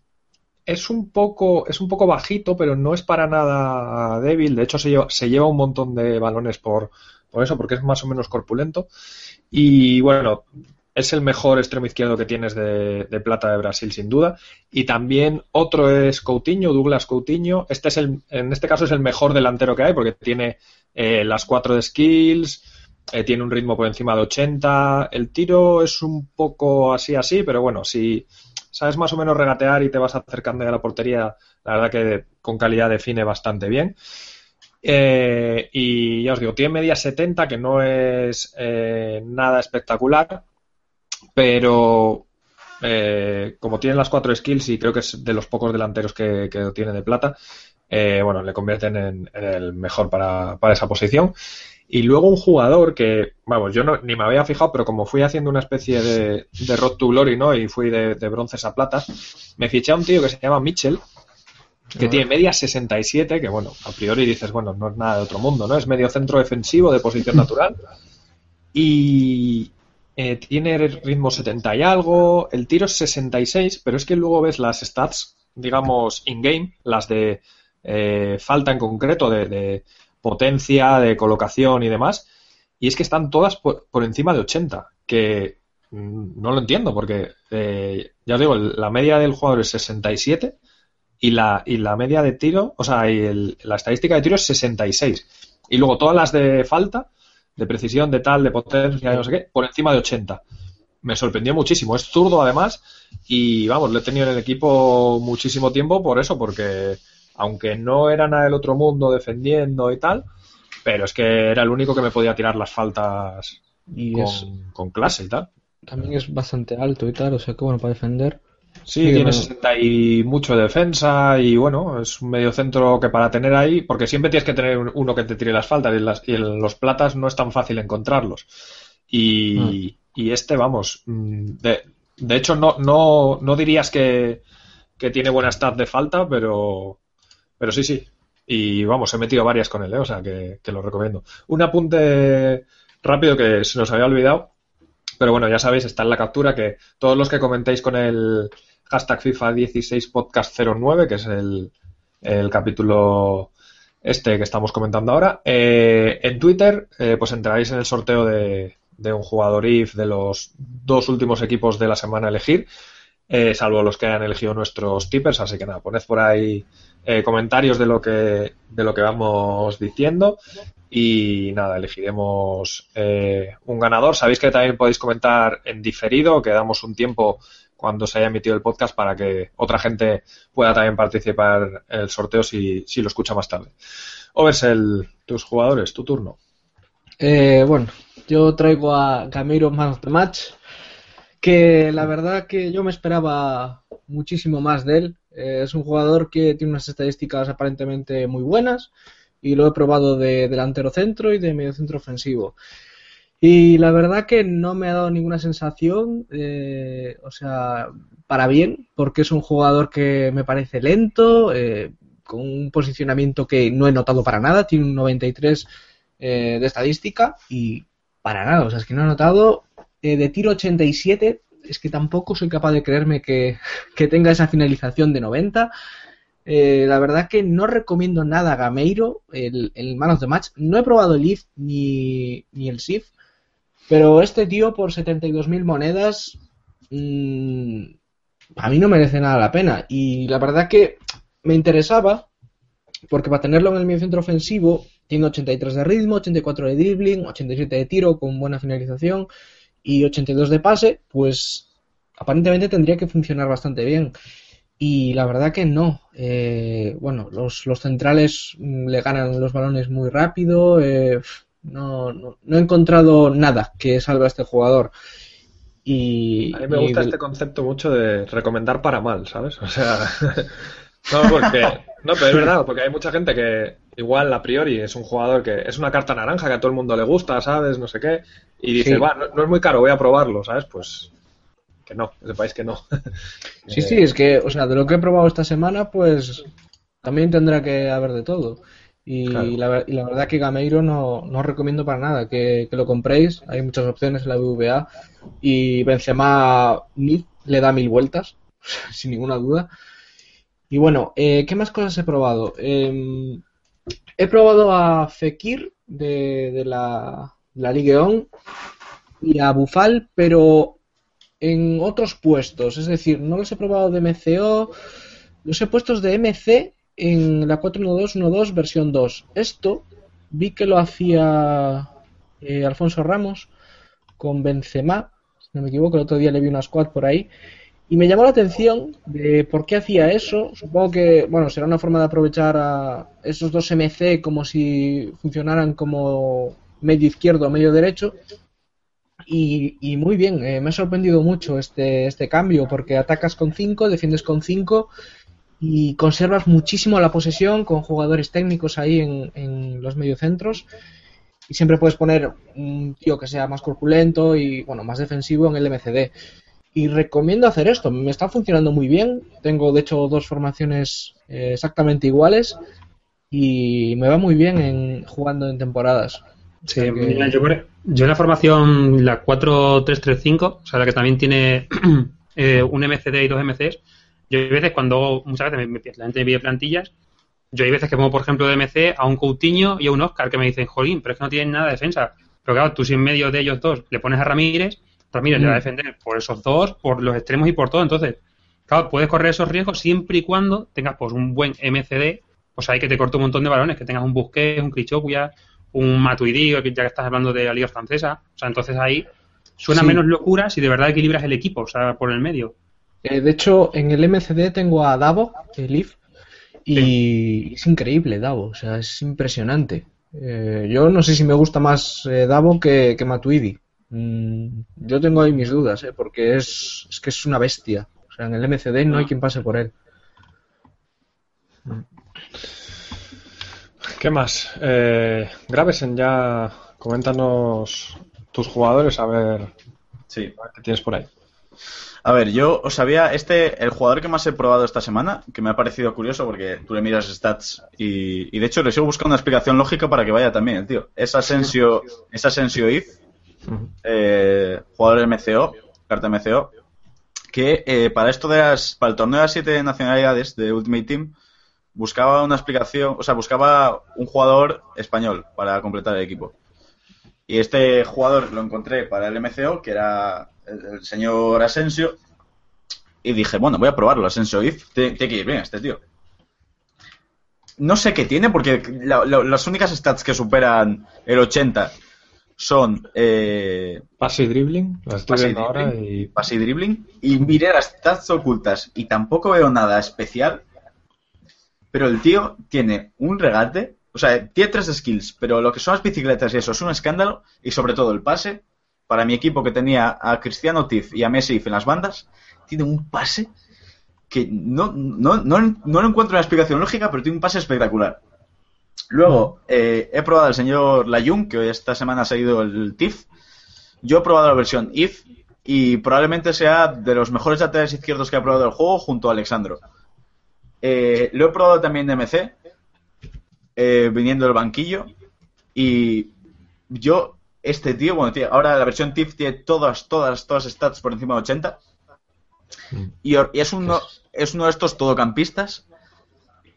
es un poco, es un poco bajito, pero no es para nada débil. De hecho, se lleva, se lleva un montón de balones por, por eso, porque es más o menos corpulento. Y bueno, es el mejor extremo izquierdo que tienes de, de plata de Brasil, sin duda. Y también otro es Coutinho, Douglas Coutinho. Este es el, en este caso es el mejor delantero que hay, porque tiene eh, las cuatro de skills, eh, tiene un ritmo por encima de 80. El tiro es un poco así, así, pero bueno, si sabes más o menos regatear y te vas acercando a la portería, la verdad que con calidad define bastante bien. Eh, y ya os digo, tiene media 70, que no es eh, nada espectacular, pero eh, como tiene las cuatro skills y creo que es de los pocos delanteros que, tiene de plata, bueno, le convierten en, en el mejor para, para esa posición. Y luego un jugador que, vamos, yo no, ni me había fijado, pero como fui haciendo una especie de, de Road to Glory, ¿no? Y fui de, de bronces a platas, me fiché a un tío que se llama Mitchell, que Ah. tiene media 67, que bueno, a priori dices, bueno, no es nada de otro mundo, ¿no? Es medio centro defensivo de posición natural. Y eh, tiene ritmo 70 y algo, el tiro es 66, pero es que luego ves las stats, digamos, in-game, las de eh, falta en concreto, de, de potencia, de colocación y demás, y es que están todas por, por encima de 80, que no lo entiendo, porque eh, ya os digo, la media del jugador es 67 y la, y la media de tiro, o sea, y el- la estadística de tiro es 66. Y luego todas las de falta, de precisión, de tal, de potencia, no sé qué, por encima de 80. Me sorprendió muchísimo. Es zurdo además y vamos, lo he tenido en el equipo muchísimo tiempo por eso, porque aunque no era nada del otro mundo defendiendo y tal, pero es que era el único que me podía tirar las faltas Y con, es, con clase y tal. también es bastante alto y tal, o sea que bueno, para defender. Sí, Sí, tiene bueno. 60 y mucho de defensa y bueno, es un medio centro que para tener ahí, porque siempre tienes que tener un- uno que te tire las faltas y, las- y en los platas no es tan fácil encontrarlos. Y, y este, vamos, mm, de, de hecho no, no, no dirías que, que tiene buena stat de falta, pero, pero sí, sí. Y vamos, he metido varias con él, ¿eh? o sea que, lo recomiendo. Un apunte rápido que se nos había olvidado. Pero bueno, ya sabéis, está en la captura que todos los que comentéis con el hashtag FIFA 16 podcast 09, que es el, el capítulo este que estamos comentando ahora, eh, en Twitter eh, pues entraréis en el sorteo de, de un jugador IF de los dos últimos equipos de la semana a elegir, eh, salvo los que hayan elegido nuestros tippers, así que nada, poned por ahí eh, comentarios de lo que de lo que vamos diciendo y nada, elegiremos eh, un ganador. Sabéis que también podéis comentar en diferido, que damos un tiempo cuando se haya emitido el podcast para que otra gente pueda también participar en el sorteo si, si lo escucha más tarde. Oversell, tus jugadores, tu turno. Eh, bueno, yo traigo a Gamiro Man of the Match, que la verdad que yo me esperaba muchísimo más de él. Eh, es un jugador que tiene unas estadísticas aparentemente muy buenas y lo he probado de delantero centro y de medio centro ofensivo. Y la verdad que no me ha dado ninguna sensación, eh, o sea, para bien, porque es un jugador que me parece lento, eh, con un posicionamiento que no he notado para nada, tiene un 93 eh, de estadística y para nada, o sea, es que no he notado eh, de tiro 87, es que tampoco soy capaz de creerme que, que tenga esa finalización de 90. Eh, la verdad que no recomiendo nada a Gameiro, el, el Man of the Match. No he probado el IF ni, ni el SIF, pero este tío por 72.000 monedas mmm, a mí no merece nada la pena. Y la verdad que me interesaba porque para tenerlo en el medio centro ofensivo tiene 83 de ritmo, 84 de dribbling, 87 de tiro con buena finalización y 82 de pase, pues aparentemente tendría que funcionar bastante bien. Y la verdad que no. Eh, bueno, los, los, centrales le ganan los balones muy rápido. Eh, No, no, no he encontrado nada que salve a este jugador. Y, A mí me y gusta este concepto mucho de recomendar para mal, ¿sabes? O sea, no, porque, no, pero es verdad, porque hay mucha gente que igual a priori es un jugador que es una carta naranja que a todo el mundo le gusta, ¿sabes? No sé qué, y dice, Sí. va, no, no es muy caro, voy a probarlo, ¿sabes? Pues que no, sepáis que no. Sí, sí, es que, o sea, de lo que he probado esta semana, pues también tendrá que haber de todo. Y, Claro. la, y la verdad que Gameiro no, no os recomiendo para nada que, que lo compréis. Hay muchas opciones en la BVA y Benzema le da mil vueltas, sin ninguna duda. Y bueno, eh, ¿qué más cosas he probado? Eh, he probado a Fekir de, la, la Ligue 1 y a Bufal, pero en otros puestos. Es decir, no los he probado de MCO, los he puestos de MC en la 4.1.2.1.2 versión 2. Esto vi que lo hacía eh, Alfonso Ramos con Benzema, si no me equivoco, el otro día le vi una squad por ahí. Y me llamó la atención de por qué hacía eso. Supongo que, bueno, será una forma de aprovechar a esos dos MC como si funcionaran como medio izquierdo o medio derecho. Y, y muy bien, eh, me ha sorprendido mucho este, este cambio porque atacas con 5, defiendes con 5 y conservas muchísimo la posesión con jugadores técnicos ahí en, en los mediocentros. Y siempre puedes poner un tío que sea más corpulento y bueno, más defensivo en el MCD. Y recomiendo hacer esto, me está funcionando muy bien. Tengo de hecho dos formaciones eh, exactamente iguales y me va muy bien en jugando en temporadas. Sí, que- mira, yo en la formación, la 4-3-3-5, o sea, la que también tiene eh, un MCD y dos MCs, yo hay veces cuando, muchas veces me, me- la gente me pide plantillas, yo hay veces que pongo, por ejemplo, de MC a un Coutinho y a un Oscar que me dicen, jolín, pero es que no tienen nada de defensa. Pero claro, tú si en medio de ellos dos le pones a Ramírez, Ramírez le va a Mm. defender por esos dos, por los extremos y por todo. Entonces, claro, puedes correr esos riesgos siempre y cuando tengas pues un buen MCD, pues ahí que te corte un montón de balones, que tengas un Busquets, un Krichokuya, un Matuidi, ya que estás hablando de la Liga Francesa. O sea, entonces ahí suena Sí. menos locura si de verdad equilibras el equipo, o sea, por el medio. Eh, de hecho, en el MCD tengo a Davo, el IF, y es increíble Davo, o sea, es impresionante. Eh, yo no sé si me gusta más eh, Davo que, que Matuidi. Mm, yo tengo ahí mis dudas, eh, porque es, es que es una bestia. O sea, en el MCD no hay quien pase por él. ¿Qué más? Eh, Gravesen, ya coméntanos tus jugadores, a ver, Sí. a ver qué tienes por ahí. A ver, yo os había. Este, el jugador que más he probado esta semana, que me ha parecido curioso porque tú le miras stats y, y de hecho le sigo buscando una explicación lógica para que vaya también, el tío. Es Asensio, es Asensio If, Ujú. eh, MCO, carta MCO, que eh, para esto de las, para el torneo de las siete nacionalidades de Ultimate Team buscaba una explicación, o sea, buscaba un jugador español para completar el equipo. Y este jugador lo encontré para el MCO, que era el, señor Asensio, y dije, bueno, voy a probarlo, Asensio If, tiene, que ir bien este tío. No sé qué tiene, porque la- la- las únicas stats que superan el 80 son eh, Pase y dribbling, estoy viendo ahora y pase y dribbling y miré las stats ocultas y tampoco veo nada especial. Pero el tío tiene un regate, o sea, tiene tres skills, pero lo que son las bicicletas y eso es un escándalo y sobre todo el pase. Para mi equipo que tenía a Cristiano Tiff y a Messi en las bandas, tiene un pase que no, no, no, no lo encuentro una explicación lógica, pero tiene un pase espectacular. Luego, eh, he probado al señor Layun, que hoy esta semana ha salido el TIF. Yo he probado la versión IF y probablemente sea de los mejores laterales izquierdos que ha probado el juego junto a Alexandro. Eh, lo he probado también de MC, eh, viniendo del banquillo. Y yo, este tío, bueno, tío, ahora la versión TIF tiene todas, todas, todas stats por encima de 80. Y, or- y es, uno, es uno de estos todocampistas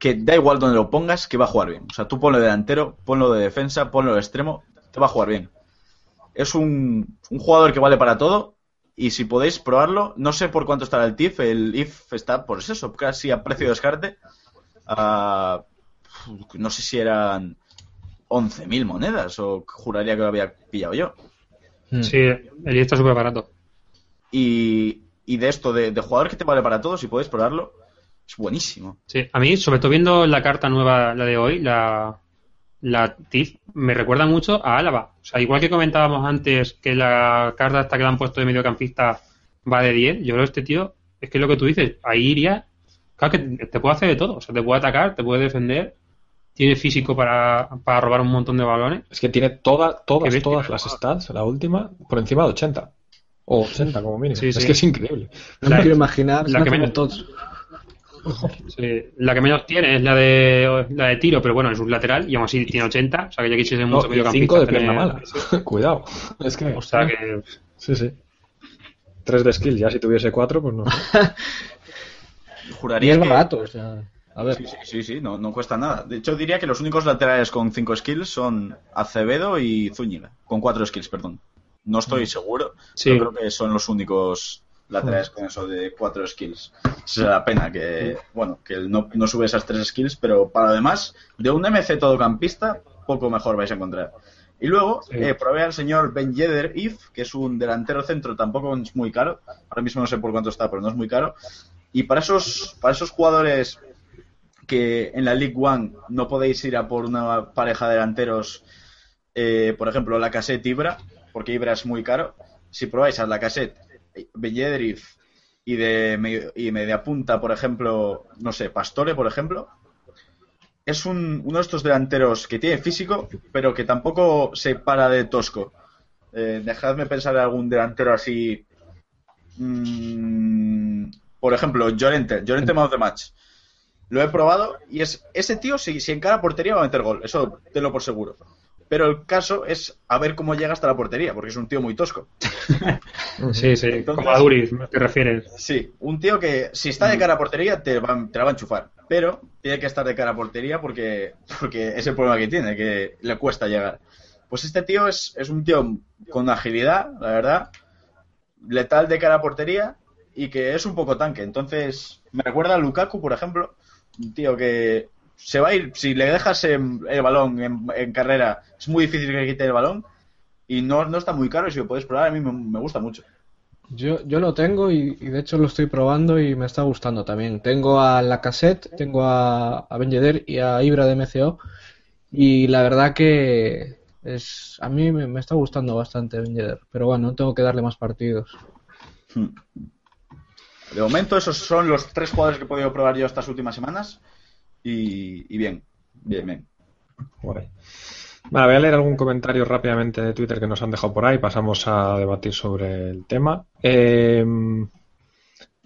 que da igual donde lo pongas, que va a jugar bien. O sea, tú ponlo de delantero, ponlo de defensa, ponlo de extremo, te va a jugar bien. Es un, un jugador que vale para todo y si podéis probarlo, no sé por cuánto estará el TIF, el IF está, por eso, casi a precio de descarte. a- no sé si eran 11.000 monedas o juraría que lo había pillado yo. Mm. Sí, el está súper barato. Y, y de esto, de, de jugador que te vale para todo, si podéis probarlo, es buenísimo. Sí, a mí, sobre todo viendo la carta nueva, la de hoy, la, la TIF me recuerda mucho a Álava. O sea, igual que comentábamos antes que la carta hasta que le han puesto de mediocampista va de 10, yo creo que este tío, es que es lo que tú dices, ahí iría, claro que te puede hacer de todo, o sea, te puede atacar, te puede defender, tiene físico para, para robar un montón de balones. Es que tiene toda, todas, bestia. todas las stats, la última, por encima de 80. O 80 como mínimo. Sí, es sí. que es increíble. No La- me quiero imaginar la que como menos- todos. Sí, la que menos tiene es la de la de tiro, pero bueno, es un lateral y aún así tiene 80, o sea que ya quisiese No, mucho y mediocampista 5 de tener- pierna mala. Cuidado. Es que. O sea que Sí, sí. 3 de skill, ya si tuviese 4, pues no. Y Juraría es que... barato, o sea. A ver. Sí, sí, sí, sí, no, no cuesta nada. De hecho, diría que los únicos laterales con 5 skills son Acevedo y Zúñiga. Con 4 skills, perdón. No estoy seguro. Sí. Yo creo que son los únicos laterales con eso de 4 skills. Esa es la pena que, bueno, que no, no sube esas 3 skills, pero para lo demás, de un MC todocampista, poco mejor vais a encontrar. Y luego Sí. eh, probé al señor Ben Yedder If, que es un delantero centro, tampoco es muy caro. Ahora mismo no sé por cuánto está, pero no es muy caro. Y para esos, para esos jugadores que en la League One no podéis ir a por una pareja de delanteros, eh, por ejemplo, la cassette Ibra, porque Ibra es muy caro. Si probáis a la cassette Belledrif y de y media punta, por ejemplo, no sé, Pastore, por ejemplo, es un, uno de estos delanteros que tiene físico, pero que tampoco se para de tosco. Eh, dejadme pensar en algún delantero así. mm, por ejemplo, Llorente, Llorente Man of the Match. Lo he probado y es ese tío, si, si encara portería, va a meter gol. Eso tenlo por seguro. Pero el caso es a ver cómo llega hasta la portería, porque es un tío muy tosco. sí, sí, Entonces- como a Duriz, te refieres. Sí, un tío que si está de cara a portería te, va- te la va a enchufar. Pero tiene que estar de cara a portería porque, porque es el problema que tiene, que le cuesta llegar. Pues este tío es, es un tío con agilidad, la verdad, letal de cara a portería y que es un poco tanque. Entonces, me recuerda a Lukaku, por ejemplo, un tío que se va a ir, si le dejas en- el balón en, en carrera, es muy difícil que quite el balón y no, no está muy caro y si lo podéis probar, a mí me, me gusta mucho. Yo, yo lo tengo y, y de hecho lo estoy probando y me está gustando también. Tengo a la cassette, tengo a, a Ben Yedder y a Ibra de MCO y la verdad que es a mí me, me está gustando bastante Ben Yedder, pero bueno, tengo que darle más partidos. De momento, esos son los tres jugadores que he podido probar yo estas últimas semanas. Y, y bien, bien, bien. Guay. Vale, voy a leer algún comentario rápidamente de Twitter que nos han dejado por ahí. Pasamos a debatir sobre el tema. Eh,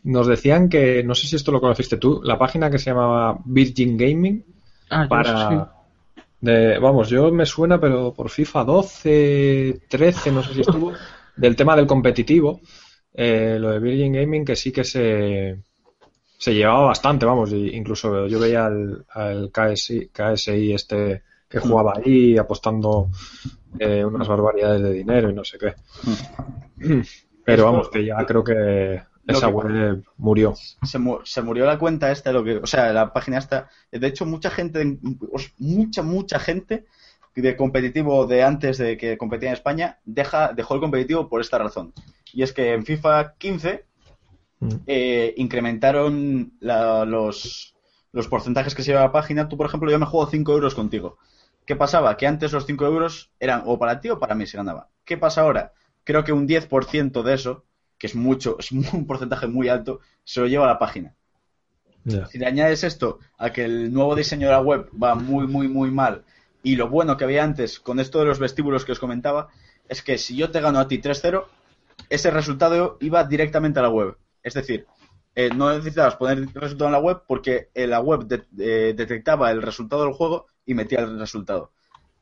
nos decían que, no sé si esto lo conociste tú, la página que se llamaba Virgin Gaming Ah, para... sí. De, vamos, yo me suena, pero por FIFA 12, 13, no sé si estuvo, del tema del competitivo. Eh, lo de Virgin Gaming que sí que se, se llevaba bastante, vamos, y incluso yo veía al, al KSI, KSI este que jugaba ahí apostando eh, unas barbaridades de dinero y no sé qué. Pero vamos, que ya creo que esa web murió. Se, mu- se murió la cuenta esta, lo que, o sea, la página esta. De hecho, mucha gente, mucha, mucha gente de competitivo de antes de que competía en España deja, dejó el competitivo por esta razón. Y es que en FIFA 15 Mm. eh, incrementaron la- los, los porcentajes que se lleva la página. Tú, por ejemplo, yo me juego 5 euros contigo. ¿Qué pasaba? Que antes los 5 euros eran o para ti o para mí se ganaba. ¿Qué pasa ahora? Creo que un 10% de eso, que es mucho, es un porcentaje muy alto, se lo lleva a la página. Si le añades esto a que el nuevo diseño de la web va muy, muy, muy mal y lo bueno que había antes con esto de los vestíbulos que os comentaba es que si yo te gano a ti 3-0, ese resultado iba directamente a la web. Es decir, eh, no necesitabas poner el resultado en la web porque eh, la web de- eh, detectaba el resultado del juego y metía el resultado.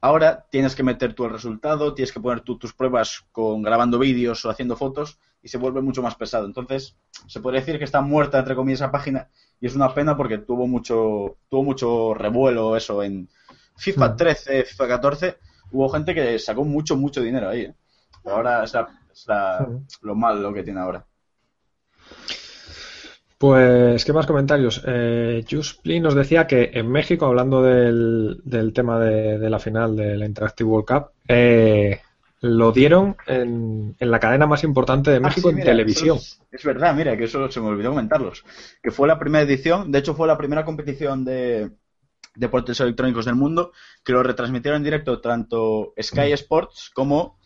Ahora tienes que meter tú el resultado, tienes que poner tú tus pruebas con grabando vídeos o haciendo fotos y se vuelve mucho más pesado. Entonces, se podría decir que está muerta entre comillas esa página y es una pena porque tuvo mucho tuvo mucho revuelo eso en FIFA Mm. 13, FIFA 14, hubo gente que sacó mucho mucho dinero ahí. ¿eh? Pero ahora es, la- es la- Mm. lo malo que tiene ahora. Pues, ¿qué más comentarios? Eh, Juspli nos decía que en México, hablando del, del tema de, de la final de la Interactive World Cup, eh, lo dieron en, en la cadena más importante de Ah, México en televisión. Es, es verdad, mira, que eso se me olvidó comentarlos. Que fue la primera edición, de hecho fue la primera competición de deportes electrónicos del mundo, que lo retransmitieron en directo tanto Sky Sports como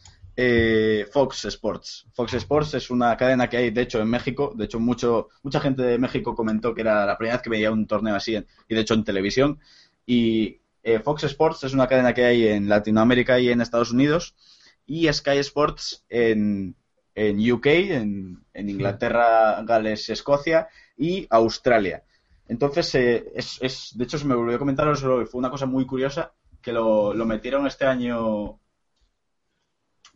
eh, Fox Sports. Fox Sports es una cadena que hay, de hecho, en México. De hecho, mucho, mucha gente de México comentó que era la primera vez que veía un torneo así, y de hecho en televisión. Y eh, Fox Sports es una cadena que hay en Latinoamérica y en Estados Unidos. Y Sky Sports en, en UK, en, Inglaterra, Gales, Escocia y Australia. Entonces, eh, es, de hecho, se me volvió a comentar, fue una cosa muy curiosa que lo, lo metieron este año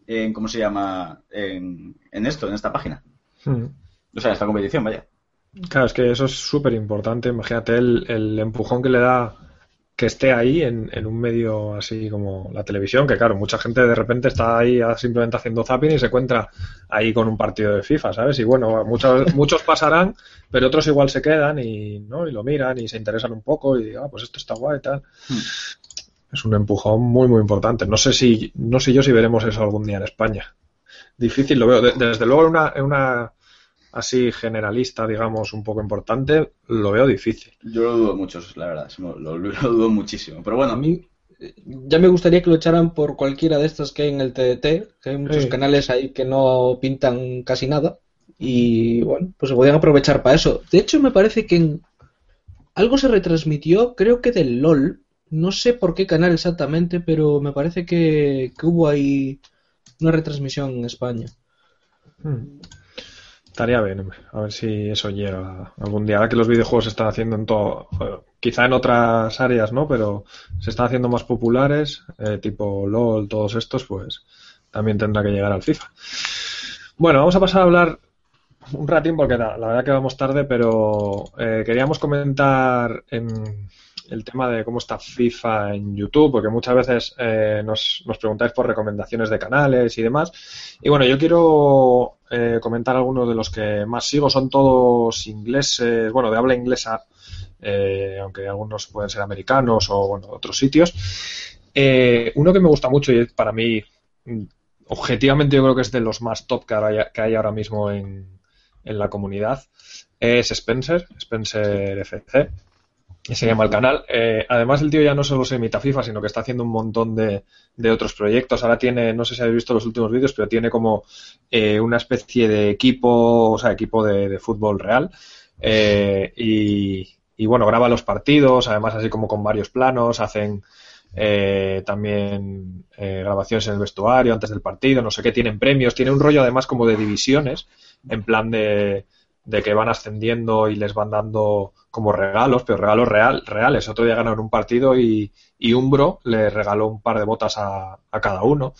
en, ¿cómo se llama? En, esto, en esta página. Hmm. O sea, en esta competición, vaya. Claro, es que eso es súper importante. Imagínate el, empujón que le da que esté ahí en, un medio así como la televisión, que claro, mucha gente de repente está ahí simplemente haciendo zapping y se encuentra ahí con un partido de FIFA, ¿sabes? Y bueno, muchos, muchos pasarán, pero otros igual se quedan y, ¿no? y lo miran y se interesan un poco y, ah, pues esto está guay y tal. Hmm es un empujón muy muy importante. No sé si no sé yo si veremos eso algún día en España. Difícil lo veo. desde luego en una, una así generalista, digamos, un poco importante, lo veo difícil. Yo lo dudo mucho, la verdad. Lo, dudo muchísimo. Pero bueno. A mí ya me gustaría que lo echaran por cualquiera de estas que hay en el TDT, que hay muchos canales ahí que no pintan casi nada. Y bueno, pues se podían aprovechar para eso. De hecho, me parece que en... algo se retransmitió, creo que del LOL, no sé por qué canal exactamente, pero me parece que, hubo ahí una retransmisión en España. Hmm. Estaría bien, a ver si eso llega algún día. Ahora que los videojuegos se están haciendo en todo, quizá en otras áreas, ¿no? Pero se están haciendo más populares, eh, tipo LOL, todos estos, pues también tendrá que llegar al FIFA. Bueno, vamos a pasar a hablar un ratín porque la, verdad que vamos tarde, pero eh, queríamos comentar en, el tema de cómo está FIFA en YouTube, porque muchas veces eh, nos, nos, preguntáis por recomendaciones de canales y demás. Y bueno, yo quiero eh, comentar algunos de los que más sigo, son todos ingleses, bueno, de habla inglesa, eh, aunque algunos pueden ser americanos o bueno, otros sitios. uno que me gusta mucho y para mí, objetivamente yo creo que es de los más top que hay, que hay ahora mismo en, en la comunidad, es Spencer, Spencer FC se llama el canal. Eh, además, el tío ya no solo se imita FIFA, sino que está haciendo un montón de, de otros proyectos. Ahora tiene, no sé si habéis visto los últimos vídeos, pero tiene como eh, una especie de equipo, o sea, equipo de, fútbol real. Eh, y, y, bueno, graba los partidos, además así como con varios planos, hacen también grabaciones en el vestuario antes del partido, no sé qué, tienen premios, tiene un rollo además como de divisiones, en plan de de que van ascendiendo y les van dando como regalos, pero regalos real, reales. Otro día ganaron un partido y, y Umbro le regaló un par de botas a, a cada uno.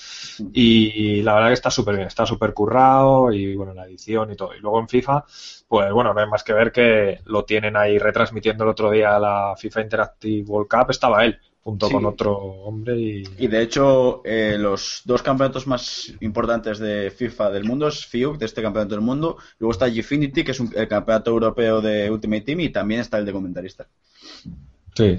Y la verdad que está súper bien, está súper currado y bueno, la edición y todo. Y luego en FIFA, pues bueno, no hay más que ver que lo tienen ahí retransmitiendo el otro día la FIFA Interactive World Cup, estaba él junto con otro hombre. Y... y de hecho, eh, los dos campeonatos más importantes de FIFA del mundo es FIUC, de este campeonato del mundo. Luego está Gfinity, que es un, el campeonato europeo de Ultimate Team, y también está el de comentarista. Sí,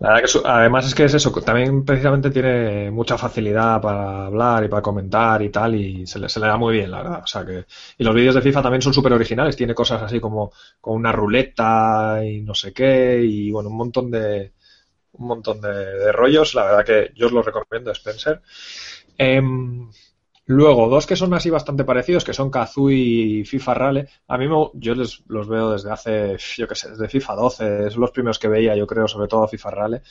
la verdad que además es que es eso, también precisamente tiene mucha facilidad para hablar y para comentar y tal, y se le, se le da muy bien, la verdad. O sea que, y los vídeos de FIFA también son súper originales, tiene cosas así como con una ruleta y no sé qué, y bueno, un montón de, un montón de, rollos. La verdad que yo os lo recomiendo, Spencer. Em, luego, dos que son así bastante parecidos, que son Kazooie y FIFA Rale. A mí yo les, los veo desde hace, yo qué sé, desde FIFA 12. Son los primeros que veía, yo creo, sobre todo FIFA Rale.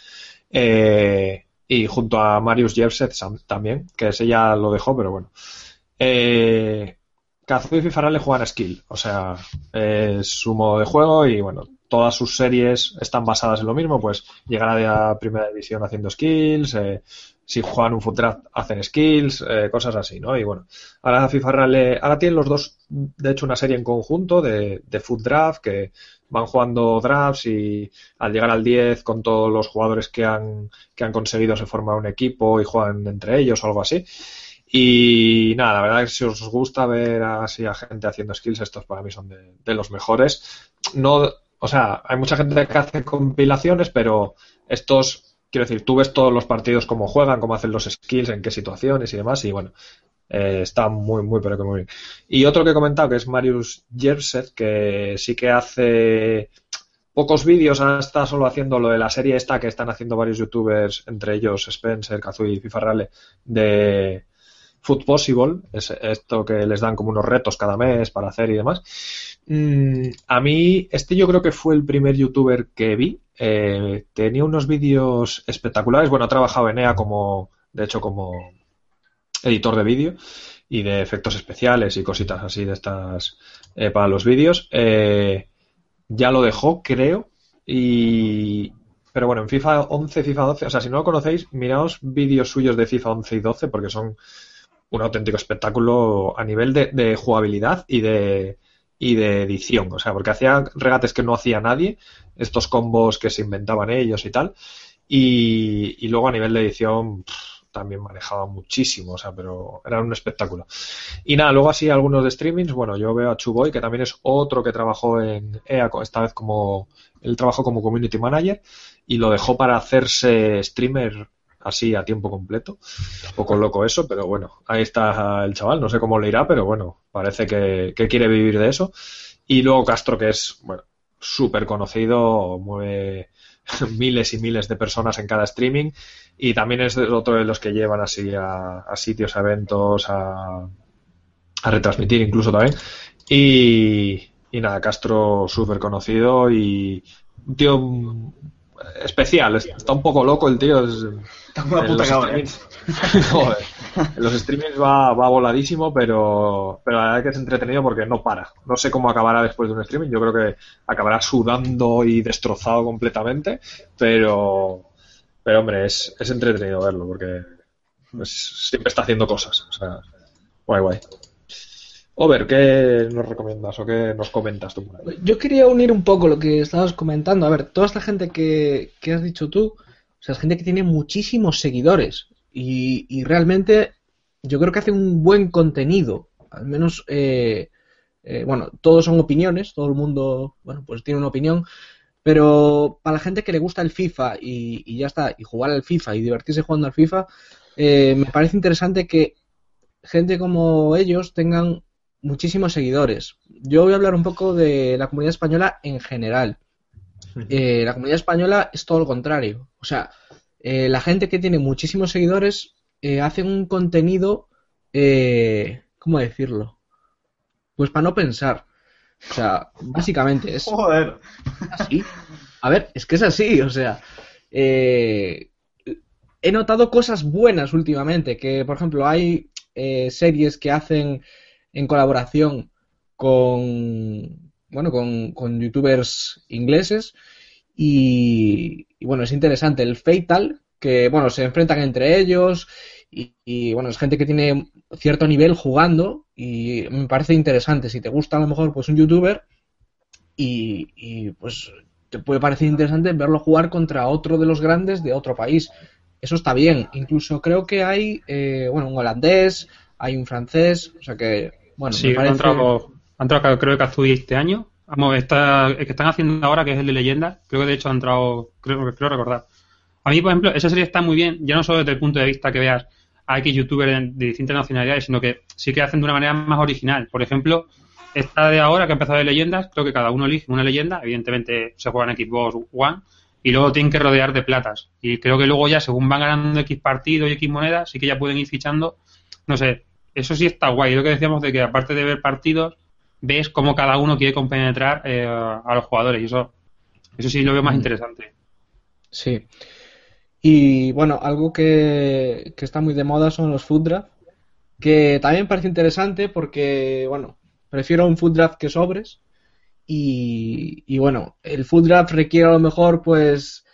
Eh, y junto a Marius Jevset también, que ese ya lo dejó, pero bueno. Eh, Kazooie y FIFA Rale juegan skill, o sea, es su modo de juego y bueno, todas sus series están basadas en lo mismo, pues llegar a primera división haciendo skills, eh, si juegan un foot draft hacen skills, eh, cosas así, ¿no? Y bueno, ahora FIFA Rally, ahora tienen los dos, de hecho, una serie en conjunto de, de foot draft que van jugando drafts y al llegar al 10 con todos los jugadores que han, que han conseguido se forma un equipo y juegan entre ellos o algo así. Y nada, la verdad es que si os gusta ver así a gente haciendo skills, estos para mí son de los mejores. No, o sea, hay mucha gente que hace compilaciones, pero estos, quiero decir, tú ves todos los partidos cómo juegan, cómo hacen los skills, en qué situaciones y demás, y bueno, eh, está muy, muy, pero que muy bien. Y otro que he comentado, que es Marius Jerset, que sí que hace pocos vídeos, está solo haciendo lo de la serie esta que están haciendo varios youtubers, entre ellos Spencer, Kazui y FIFA Rale, de Food Possible, es esto que les dan como unos retos cada mes para hacer y demás. Mm, a mí, este yo creo que fue el primer youtuber que vi. Eh, tenía unos vídeos espectaculares. Bueno, ha trabajado en EA como, de hecho, como editor de vídeo y de efectos especiales y cositas así de estas eh, para los vídeos. Eh, ya lo dejó, creo. Y, pero bueno, en FIFA 11, FIFA 12, o sea, si no lo conocéis, miraos vídeos suyos de FIFA 11 y 12 porque son un auténtico espectáculo a nivel de jugabilidad y de, y de edición, o sea, porque hacía regates que no hacía nadie, estos combos que se inventaban ellos y tal, y, luego a nivel de edición también manejaba muchísimo, o sea, pero era un espectáculo. Y nada, luego así algunos de streamings, bueno, yo veo a Chuboy, que también es otro que trabajó en EA, esta vez como, él trabajó como community manager y lo dejó para hacerse streamer así a tiempo completo. Un poco loco eso, pero bueno, ahí está el chaval, no sé cómo le irá, pero bueno, parece que, quiere vivir de eso. Y luego Castro, que es, bueno, súper conocido, mueve miles y miles de personas en cada streaming y también es otro de los que llevan así a, sitios, a eventos, a, a retransmitir incluso también. Y, y nada, Castro súper conocido y un tío especial, está un poco loco el tío. está una puta ¿eh? en los streamings va, va voladísimo, pero, pero la verdad es que es entretenido porque no para. No sé cómo acabará después de un streaming. Yo creo que acabará sudando y destrozado completamente, pero, pero hombre, es, es entretenido verlo porque siempre está haciendo cosas. O sea, guay, guay. Over, ¿qué nos recomiendas o qué nos comentas tú? Yo quería unir un poco lo que estabas comentando. A ver, toda esta gente que, has dicho tú, o sea, es gente que tiene muchísimos seguidores y, realmente yo creo que hace un buen contenido. Al menos, eh, eh, bueno, todos son opiniones, todo el mundo, bueno, pues tiene una opinión. Pero para la gente que le gusta el FIFA y, ya está, y jugar al FIFA y divertirse jugando al FIFA, eh, me parece interesante que gente como ellos tengan muchísimos seguidores. Yo voy a hablar un poco de la comunidad española en general. Eh, la comunidad española es todo lo contrario. O sea, eh, la gente que tiene muchísimos seguidores eh, hace un contenido, ¿cómo decirlo? Pues para no pensar. O sea, básicamente es... Joder. Así. A ver, es que es así, o sea... he notado cosas buenas últimamente, que por ejemplo hay series que hacen en colaboración con, bueno, con, youtubers ingleses y, bueno, es interesante el Fatal, que bueno, se enfrentan entre ellos y, bueno, es gente que tiene cierto nivel jugando y me parece interesante. Si te gusta a lo mejor pues un youtuber y, pues te puede parecer interesante verlo jugar contra otro de los grandes de otro país. Eso está bien. Incluso creo que hay, eh, bueno, un holandés, hay un francés, o sea que bueno, sí, han entrado, creo que Kazui este año. Vamos, está, el que están haciendo ahora, que es el de leyenda, creo que de hecho ha entrado, creo, creo recordar. A mí, por ejemplo, esa serie está muy bien, ya no solo desde el punto de vista que veas a X youtubers de distintas nacionalidades, sino que sí que hacen de una manera más original. Por ejemplo, esta de ahora que ha empezado de leyendas, creo que cada uno elige una leyenda, evidentemente se juega en Xbox One, y luego tienen que rodear de platas. Y creo que luego ya, según van ganando X partidos y X monedas, sí que ya pueden ir fichando, no sé, eso sí está guay. Lo que decíamos de que aparte de ver partidos, ves cómo cada uno quiere compenetrar eh, a los jugadores y eso, eso sí lo veo más mm. interesante. Sí. Y bueno, algo que, está muy de moda son los food draft, que también parece interesante porque, bueno, prefiero un food draft que sobres. Y, y bueno, el food draft requiere a lo mejor pues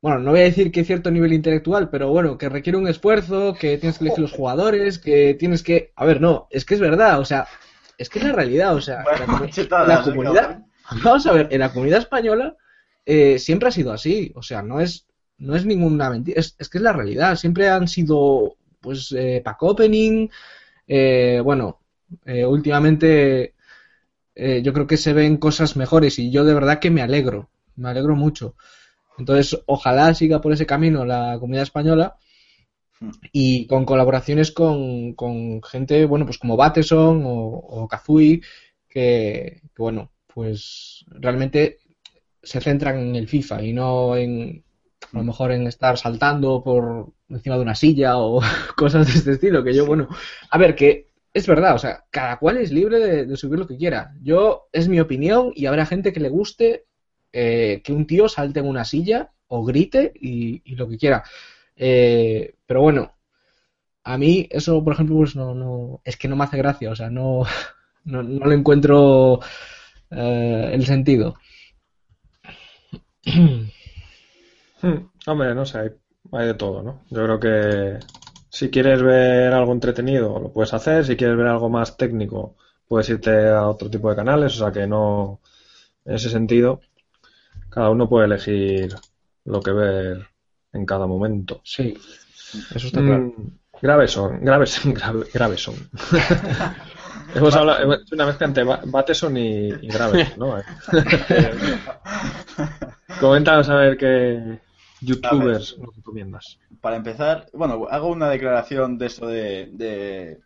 bueno, no voy a decir que cierto nivel intelectual, pero bueno, que requiere un esfuerzo, que tienes que elegir los jugadores, que tienes que... A ver, no, es que es verdad, o sea, es que es la realidad, o sea, la, comunidad... Vamos a ver, en la comunidad española eh, siempre ha sido así, o sea, no es, no es ninguna mentira, es, que es la realidad, siempre han sido, pues, eh, pack opening, eh, bueno, eh, últimamente yo creo que se ven cosas mejores y yo de verdad que me alegro, me alegro mucho. Entonces, ojalá siga por ese camino la comunidad española y con colaboraciones con, gente, bueno, pues como Bateson o, o Kazui, que, bueno, pues realmente se centran en el FIFA y no en a lo mejor en estar saltando por encima de una silla o cosas de este estilo, que yo, bueno, a ver, que es verdad, o sea, cada cual es libre de, subir lo que quiera. Yo, es mi opinión y habrá gente que le guste eh, que un tío salte en una silla o grite y, lo que quiera. Eh, pero bueno, a mí eso, por ejemplo, pues no, no, es que no me hace gracia, o sea, no, no, no le encuentro eh, el sentido. Hmm, hombre, no sé, hay, de todo, ¿no? Yo creo que si quieres ver algo entretenido, lo puedes hacer. Si quieres ver algo más técnico, puedes irte a otro tipo de canales. O sea que no, en ese sentido, cada uno puede elegir lo que ver en cada momento. Sí, eso está claro. Mm, graves son, graves, graves son. Hemos hablado, es una mezcla entre Bateson y, y Graves, ¿no? Coméntanos a ver qué, youtubers nos recomiendas? Para empezar, bueno, hago una declaración de eso de, de,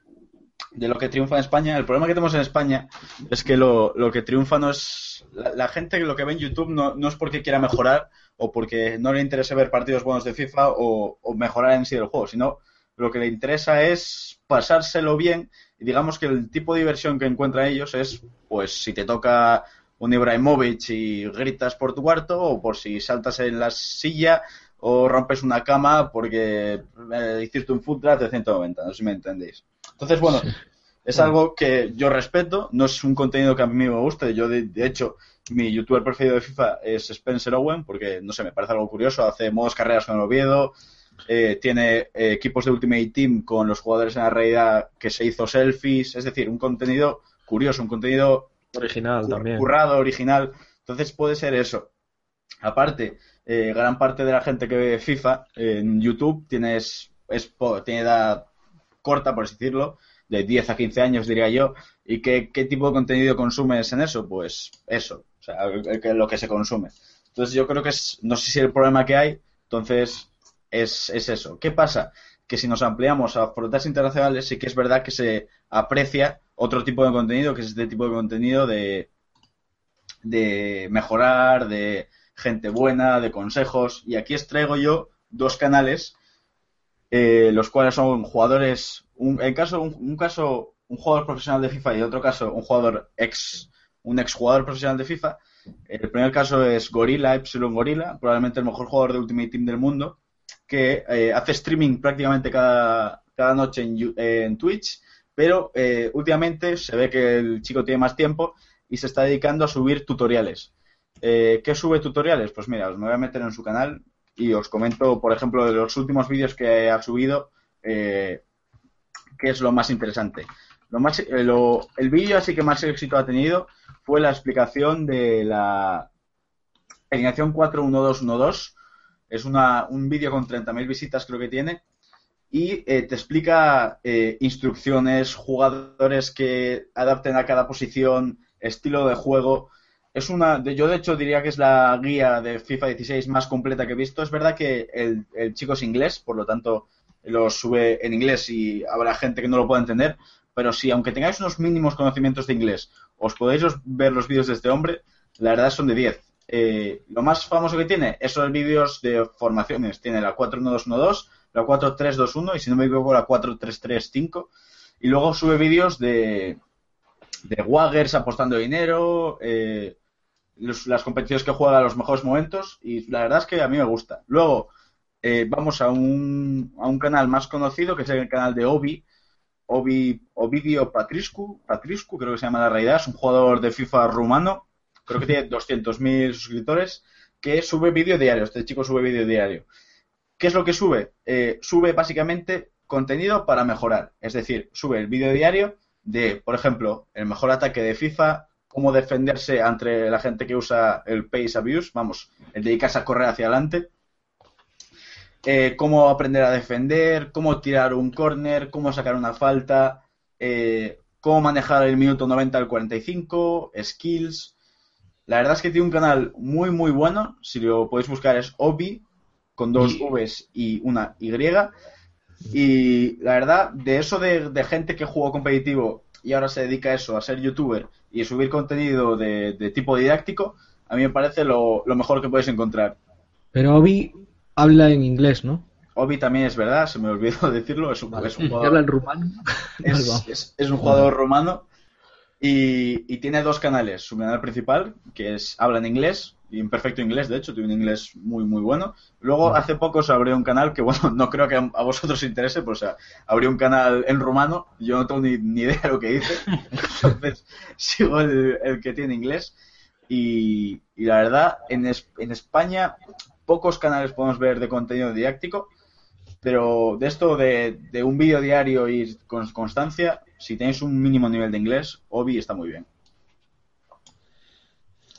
lo que triunfa en España. El problema que tenemos en España es que lo, lo que triunfa no es. La, gente que lo que ve en YouTube no, no, es porque quiera mejorar o porque no le interese ver partidos buenos de FIFA o, o mejorar en sí el juego, sino lo que le interesa es pasárselo bien y digamos que el tipo de diversión que encuentran ellos es, pues, si te toca un Ibrahimovic y gritas por tu cuarto, o por si saltas en la silla o rompes una cama porque eh, hiciste un foot de 190, no sé si me entendéis. Entonces, bueno, es algo que yo respeto, no es un contenido que a mí me guste, yo de, hecho mi youtuber preferido de FIFA es Spencer Owen, porque no sé, me parece algo curioso, hace modos carreras con el Oviedo, eh, tiene eh, equipos de Ultimate Team con los jugadores en la realidad que se hizo selfies, es decir, un contenido curioso, un contenido Original también. Currado, original. Entonces puede ser eso. Aparte, eh, gran parte de la gente que ve FIFA en YouTube tienes, es, tiene edad corta, por decirlo, de 10 a 15 años, diría yo. ¿Y qué, qué tipo de contenido consumes en eso? Pues eso, o sea, lo que se consume. Entonces yo creo que es, no sé si el problema que hay, entonces es, es eso. ¿Qué pasa? Que si nos ampliamos a fronteras internacionales, sí que es verdad que se aprecia otro tipo de contenido, que es este tipo de contenido de, de mejorar, de gente buena, de consejos. Y aquí extraigo yo dos canales, eh, los cuales son jugadores, un, en caso, un, caso, un jugador profesional de FIFA y en otro caso, un jugador ex, un ex jugador profesional de FIFA. El primer caso es Gorilla, Epsilon Gorilla, probablemente el mejor jugador de Ultimate Team del mundo, que eh, hace streaming prácticamente cada, cada noche en, en Twitch pero eh, últimamente se ve que el chico tiene más tiempo y se está dedicando a subir tutoriales. Eh, ¿Qué sube tutoriales? Pues mira, os me voy a meter en su canal y os comento, por ejemplo, de los últimos vídeos que ha subido, eh, qué es lo más interesante. Lo más, el vídeo así que más éxito ha tenido fue la explicación de la alineación 41212. Es una, un vídeo con 30.000 visitas creo que tiene y eh, te explica eh, instrucciones, jugadores que adapten a cada posición, estilo de juego. Es una, yo de hecho diría que es la guía de FIFA 16 más completa que he visto. Es verdad que el, el chico es inglés, por lo tanto lo sube en inglés y habrá gente que no lo pueda entender. Pero si, aunque tengáis unos mínimos conocimientos de inglés, os podéis ver los vídeos de este hombre, la verdad son de 10. Eh, lo más famoso que tiene, esos vídeos de formaciones. Tiene la 4-1-2-1-2 la 4321 y si no me equivoco la 4335. Y luego sube vídeos de, de Waggers apostando dinero, eh, las competiciones que juega a los mejores momentos y la verdad es que a mí me gusta. Luego eh, vamos a un, a un canal más conocido que es el canal de Obi, Obi Ovidio Patriscu, Patriscu creo que se llama la realidad, es un jugador de FIFA rumano, creo que tiene 200.000 suscriptores, que sube vídeo diario, este chico sube vídeo diario. ¿Qué es lo que sube? Eh, sube básicamente contenido para mejorar. Es decir, sube el vídeo diario de, por ejemplo, el mejor ataque de FIFA, cómo defenderse ante la gente que usa el pace abuse, vamos, el dedicarse a correr hacia adelante, eh, cómo aprender a defender, cómo tirar un corner, cómo sacar una falta, eh, cómo manejar el minuto 90 al 45, skills. La verdad es que tiene un canal muy, muy bueno. Si lo podéis buscar es Obi, con dos Vs y una Y. Y la verdad, de eso de, gente que jugó competitivo y ahora se dedica a eso, a ser youtuber y subir contenido de, tipo didáctico, a mí me parece lo, lo mejor que puedes encontrar. Pero Obi habla en inglés, ¿no? Obi también es verdad, se me olvidó decirlo, es un, es un jugador, ¿Habla en rumano? es, es- es un jugador rumano y, y tiene dos canales. Su canal principal, que es habla en inglés, y en perfecto inglés, de hecho, tiene un inglés muy, muy bueno. Luego, hace poco se abrió un canal que, bueno, no creo que a, vosotros os interese, pues o sea, abrió un canal en rumano, yo no tengo ni, ni idea de lo que dice, entonces sigo el, el que tiene inglés. Y, y la verdad, en, es- en España pocos canales podemos ver de contenido didáctico, pero de esto de, de un vídeo diario y con constancia, si tenéis un mínimo nivel de inglés, Obi está muy bien.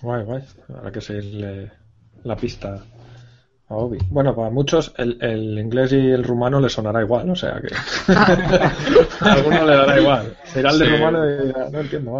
Guay, guay. Habrá que seguirle la pista a Obi. Bueno, para muchos el, el inglés y el rumano le sonará igual, o sea que. a alguno le dará igual. Será el de Sí. rumano y dirá, no entiendo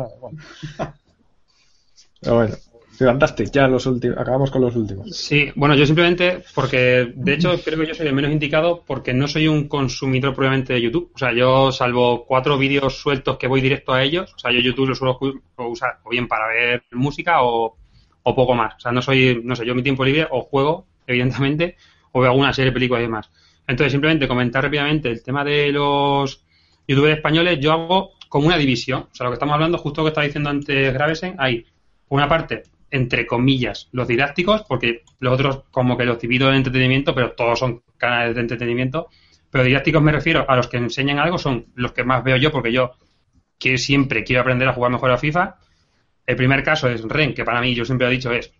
nada. Pero bueno, fantástico. Ya los últimos. Acabamos con los últimos. Sí, bueno, yo simplemente, porque de hecho creo que yo soy el menos indicado porque no soy un consumidor probablemente de YouTube. O sea, yo salvo cuatro vídeos sueltos que voy directo a ellos, o sea, yo YouTube lo suelo usar o bien para ver música o, o poco más. O sea, no soy, no sé, yo mi tiempo libre o juego, evidentemente, o veo alguna serie, película y demás. Entonces, simplemente comentar rápidamente el tema de los youtubers españoles, yo hago como una división. O sea, lo que estamos hablando, justo lo que estaba diciendo antes Gravesen, hay una parte, entre comillas, los didácticos, porque los otros como que los divido en entretenimiento, pero todos son canales de entretenimiento. Pero didácticos me refiero a los que enseñan algo, son los que más veo yo, porque yo que siempre quiero aprender a jugar mejor a FIFA. El primer caso es Ren, que para mí, yo siempre he dicho, es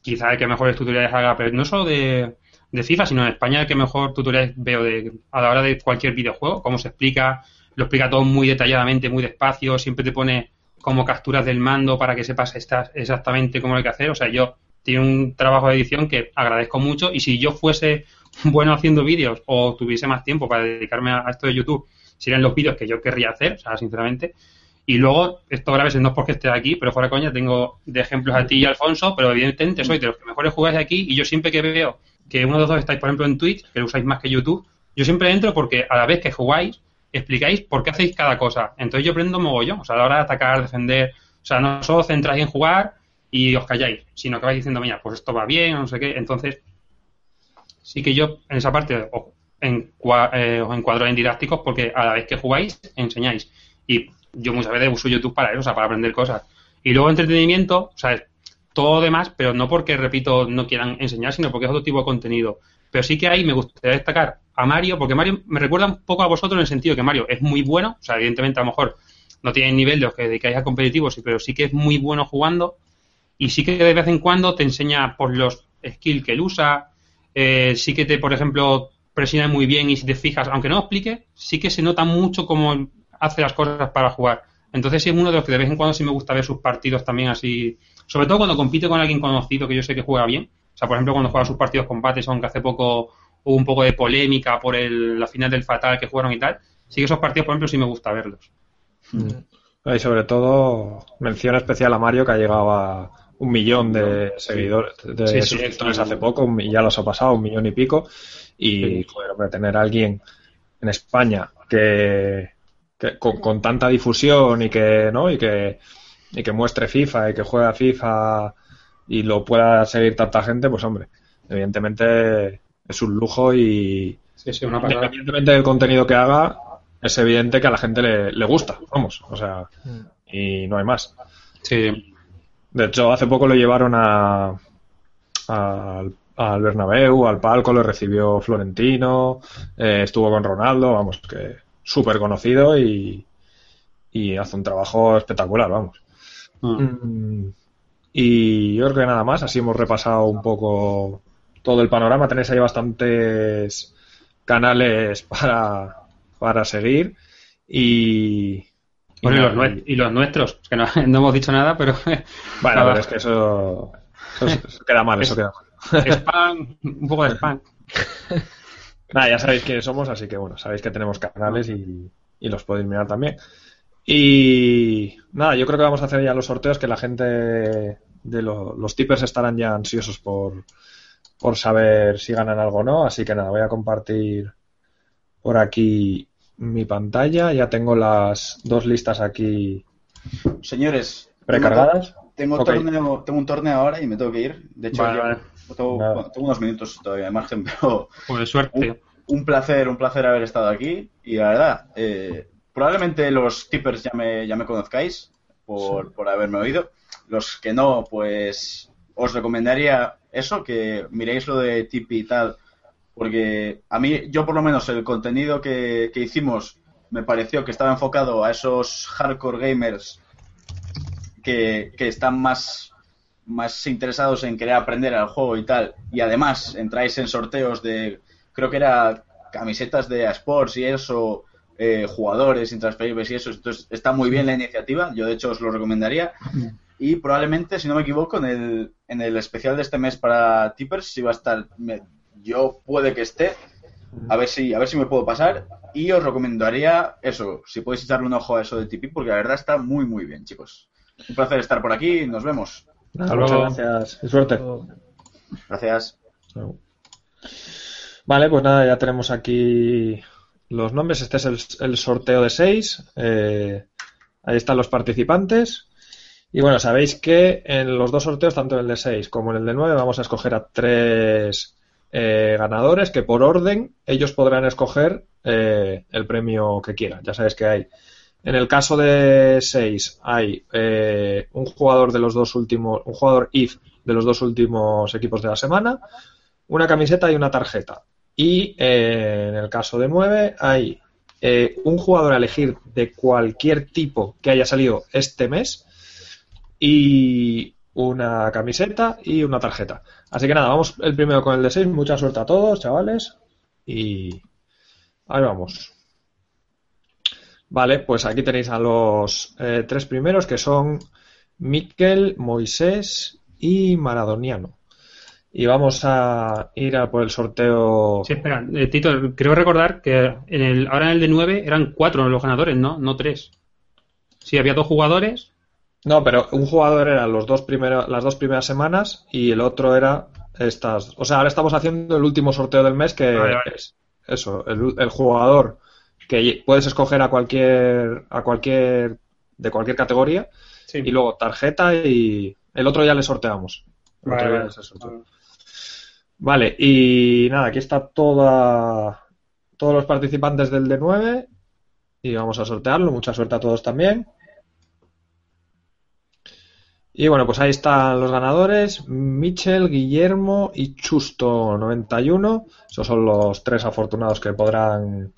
quizá el que mejores tutoriales haga, pero no solo de, FIFA, sino en España el que mejor tutoriales veo de, a la hora de cualquier videojuego, cómo se explica, lo explica todo muy detalladamente, muy despacio, siempre te pone como capturas del mando para que sepas exactamente cómo hay que hacer. O sea, yo tiene un trabajo de edición que agradezco mucho y si yo fuese bueno haciendo vídeos o tuviese más tiempo para dedicarme a, esto de YouTube, serían los vídeos que yo querría hacer, o sea, sinceramente. Y luego, esto graves no es porque esté aquí, pero fuera coña, tengo de ejemplos a ti y a Alfonso, pero evidentemente sois de los que mejores jugáis aquí y yo siempre que veo que uno de los dos estáis, por ejemplo, en Twitch, que lo usáis más que YouTube, yo siempre entro porque a la vez que jugáis, explicáis por qué hacéis cada cosa. Entonces yo aprendo mogollón, o sea, a la hora de atacar, defender, o sea, no solo centráis en jugar y os calláis, sino que vais diciendo, mira, pues esto va bien, no sé qué. Entonces, sí que yo en esa parte os, encua- eh, os encuadro en didácticos porque a la vez que jugáis, enseñáis. Y yo muchas veces uso YouTube para eso, o sea, para aprender cosas. Y luego entretenimiento, o sea, todo demás, pero no porque, repito, no quieran enseñar, sino porque es otro tipo de contenido. Pero sí que ahí me gustaría destacar a Mario, porque Mario me recuerda un poco a vosotros en el sentido que Mario es muy bueno, o sea, evidentemente a lo mejor no tiene el nivel de los que dedicáis a competitivos, pero sí que es muy bueno jugando y sí que de vez en cuando te enseña por los skills que él usa, eh, sí que te, por ejemplo, presiona muy bien y si te fijas, aunque no lo explique, sí que se nota mucho cómo hace las cosas para jugar. Entonces sí es uno de los que de vez en cuando sí me gusta ver sus partidos también así, sobre todo cuando compite con alguien conocido que yo sé que juega bien. Sea, por ejemplo, cuando juega sus partidos con Bates, aunque hace poco hubo un poco de polémica por el, la final del Fatal que jugaron y tal, sí que esos partidos, por ejemplo, sí me gusta verlos. Y sobre todo, mención especial a Mario que ha llegado a un millón de seguidores, de Sí, sí, suscriptores sí. hace poco, mi- ya los ha pasado, un millón y pico. Y, hombre, tener a alguien en España que, que con, con tanta difusión y que, ¿no? Y que, y que muestre FIFA y que juega FIFA y lo pueda seguir tanta gente, pues hombre, evidentemente es un lujo y Sí, sí, una independientemente del contenido que haga, es evidente que a la gente le, le gusta, vamos, o sea, y no hay más. Sí, De hecho, hace poco lo llevaron a, al, al Bernabéu, al palco, lo recibió Florentino, eh, estuvo con Ronaldo, vamos, que súper conocido y, y hace un trabajo espectacular, vamos. Mm. Y yo creo que nada más, así hemos repasado un poco todo el panorama. Tenéis ahí bastantes canales para, para seguir. Y. y Bueno, y nada, los, nue- y los nuestros, que no, no hemos dicho nada, pero Bueno, pero es que eso, eso, eso queda mal, eso Es- queda mal. spam, un poco de spam. Nada, ya sabéis quiénes somos, así que bueno, sabéis que tenemos canales y, y los podéis mirar también. Y nada, yo creo que vamos a hacer ya los sorteos, que la gente de lo- los tippers estarán ya ansiosos por, por saber si ganan algo o no. Así que nada, voy a compartir por aquí mi pantalla. Ya tengo las dos listas aquí Señores, precargadas. Tengo, Ok. torneo, tengo un torneo ahora y me tengo que ir. De hecho, Vale, yo- vale. Tengo, bueno, tengo unos minutos todavía de margen, pero Pues suerte. un placer, un placer haber estado aquí. Y la verdad, eh, probablemente los tippers ya me, ya me conozcáis por, por haberme oído. Los que no, pues os recomendaría eso, que miréis lo de Tipi y tal, porque a mí, yo por lo menos el contenido que, que hicimos me pareció que estaba enfocado a esos hardcore gamers que, que están más, más interesados en querer aprender al juego y tal, y además entráis en sorteos de, creo que era camisetas de eSports y eso, eh, jugadores intransferibles y eso, entonces está muy bien la iniciativa, yo de hecho os lo recomendaría. Y probablemente, si no me equivoco, en el, en el especial de este mes para Tippers, si va a estar, me- yo puede que esté, a ver si a ver si me puedo pasar y os recomendaría eso, si podéis echarle un ojo a eso de Tipi, porque la verdad está muy muy bien, chicos. Un placer estar por aquí, nos vemos. Hasta muchas luego. gracias y suerte. Gracias. Vale, pues nada, ya tenemos aquí los nombres. Este es el, sorteo de seis. Eh, ahí están los participantes. Y bueno, sabéis que en los dos sorteos, tanto en el de 6 como en el de 9, vamos a escoger a tres eh, ganadores que por orden ellos podrán escoger eh, el premio que quieran. Ya sabéis que hay. En el caso de 6 hay un jugador de los dos últimos, un jugador IF de los dos últimos equipos de la semana, una camiseta y una tarjeta. Y eh, en el caso de 9 hay eh, un jugador a elegir de cualquier tipo que haya salido este mes y una camiseta y una tarjeta. Así que nada, vamos el primero con el de 6. Mucha suerte a todos, chavales. Y ahí vamos. Vale, pues aquí tenéis a los eh, tres primeros que son Miquel, Moisés y Maradoniano. Y vamos a ir a por el sorteo. Sí, espera, eh, Tito, creo recordar que en el, ahora en el de 9 eran cuatro los ganadores, ¿no? No tres. Sí, había dos jugadores. No, pero un jugador era los dos primeros, las dos primeras semanas y el otro era estas. O sea, ahora estamos haciendo el último sorteo del mes que Vale, vale. es eso, el, el jugador que puedes escoger a cualquier, a cualquier, de cualquier categoría Sí. y luego tarjeta y el otro ya le sorteamos. Vale, vale. y nada, aquí está toda, todos los participantes del D9 y vamos a sortearlo. Mucha suerte a todos también. Y bueno, pues ahí están los ganadores, Michel, Guillermo y Chusto91. Esos son los tres afortunados que podrán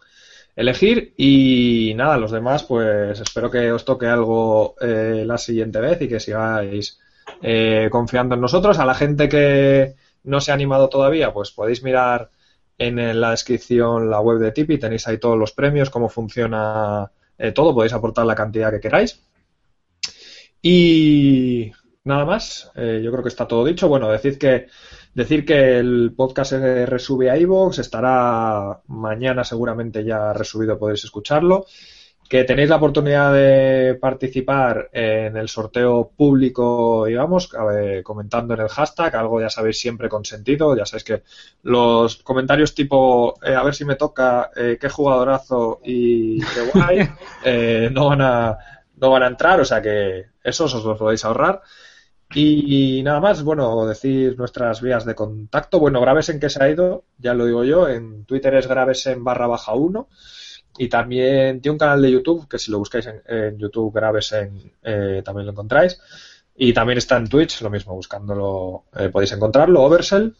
elegir. Y nada, los demás, pues espero que os toque algo eh, la siguiente vez y que sigáis eh, confiando en nosotros. A la gente que no se ha animado todavía, pues podéis mirar en la descripción la web de Tipi, tenéis ahí todos los premios, cómo funciona eh, todo, podéis aportar la cantidad que queráis. Y nada más, eh, yo creo que está todo dicho. Bueno, decir que decir que el podcast se resube a iVoox, estará mañana seguramente ya resubido, podéis escucharlo. Que tenéis la oportunidad de participar en el sorteo público, digamos, eh, comentando en el hashtag, algo ya sabéis siempre con sentido. Ya sabéis que los comentarios tipo eh, a ver si me toca, eh, qué jugadorazo y qué guay, eh, no van a no van a entrar, o sea que esos os los podéis ahorrar. Y nada más, bueno, decir nuestras vías de contacto. Bueno, Gravesen que se ha ido, ya lo digo yo, en Twitter es Gravesen barra baja 1. Y también tiene un canal de YouTube, que si lo buscáis en, en YouTube Gravesen eh, también lo encontráis. Y también está en Twitch, lo mismo, buscándolo eh, podéis encontrarlo, Oversell.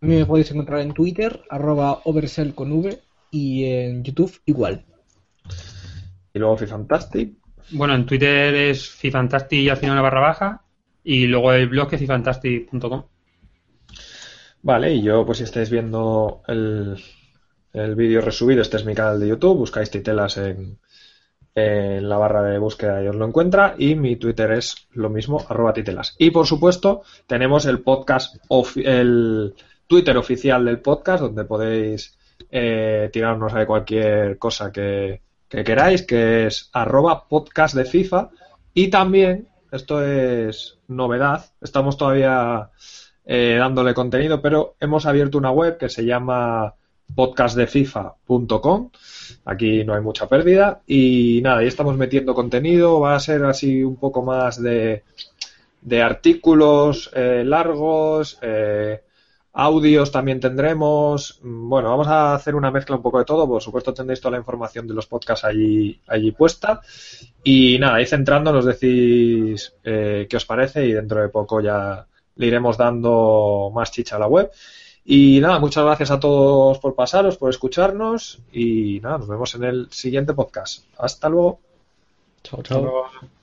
A mí me podéis encontrar en Twitter, arroba oversell con V, y en YouTube igual. Y luego Fifantastic. Bueno, en Twitter es fifantastic y al final una barra baja. Y luego el blog es fifantastic.com. Vale, y yo, pues si estáis viendo el, el vídeo resubido, este es mi canal de YouTube, buscáis titelas en, en la barra de búsqueda y os lo encuentra, y mi Twitter es lo mismo, arroba titelas. Y por supuesto, tenemos el podcast, el Twitter oficial del podcast, donde podéis eh, tirarnos de cualquier cosa que, que queráis, que es arroba podcast de FIFA, y también, esto es novedad, estamos todavía eh, dándole contenido, pero hemos abierto una web que se llama podcastdefifa.com. Aquí no hay mucha pérdida y nada, ahí estamos metiendo contenido, va a ser así un poco más de de artículos eh, largos, eh, audios también tendremos. Mm, Bueno, vamos a hacer una mezcla un poco de todo. Por supuesto tendréis toda la información de los podcasts allí, allí puesta. Y nada, ahí centrando nos decís eh, qué os parece y dentro de poco ya le iremos dando más chicha a la web. Y nada, muchas gracias a todos por pasaros, por escucharnos y nada, nos vemos en el siguiente podcast. Hasta luego. Chao, chao. Pero-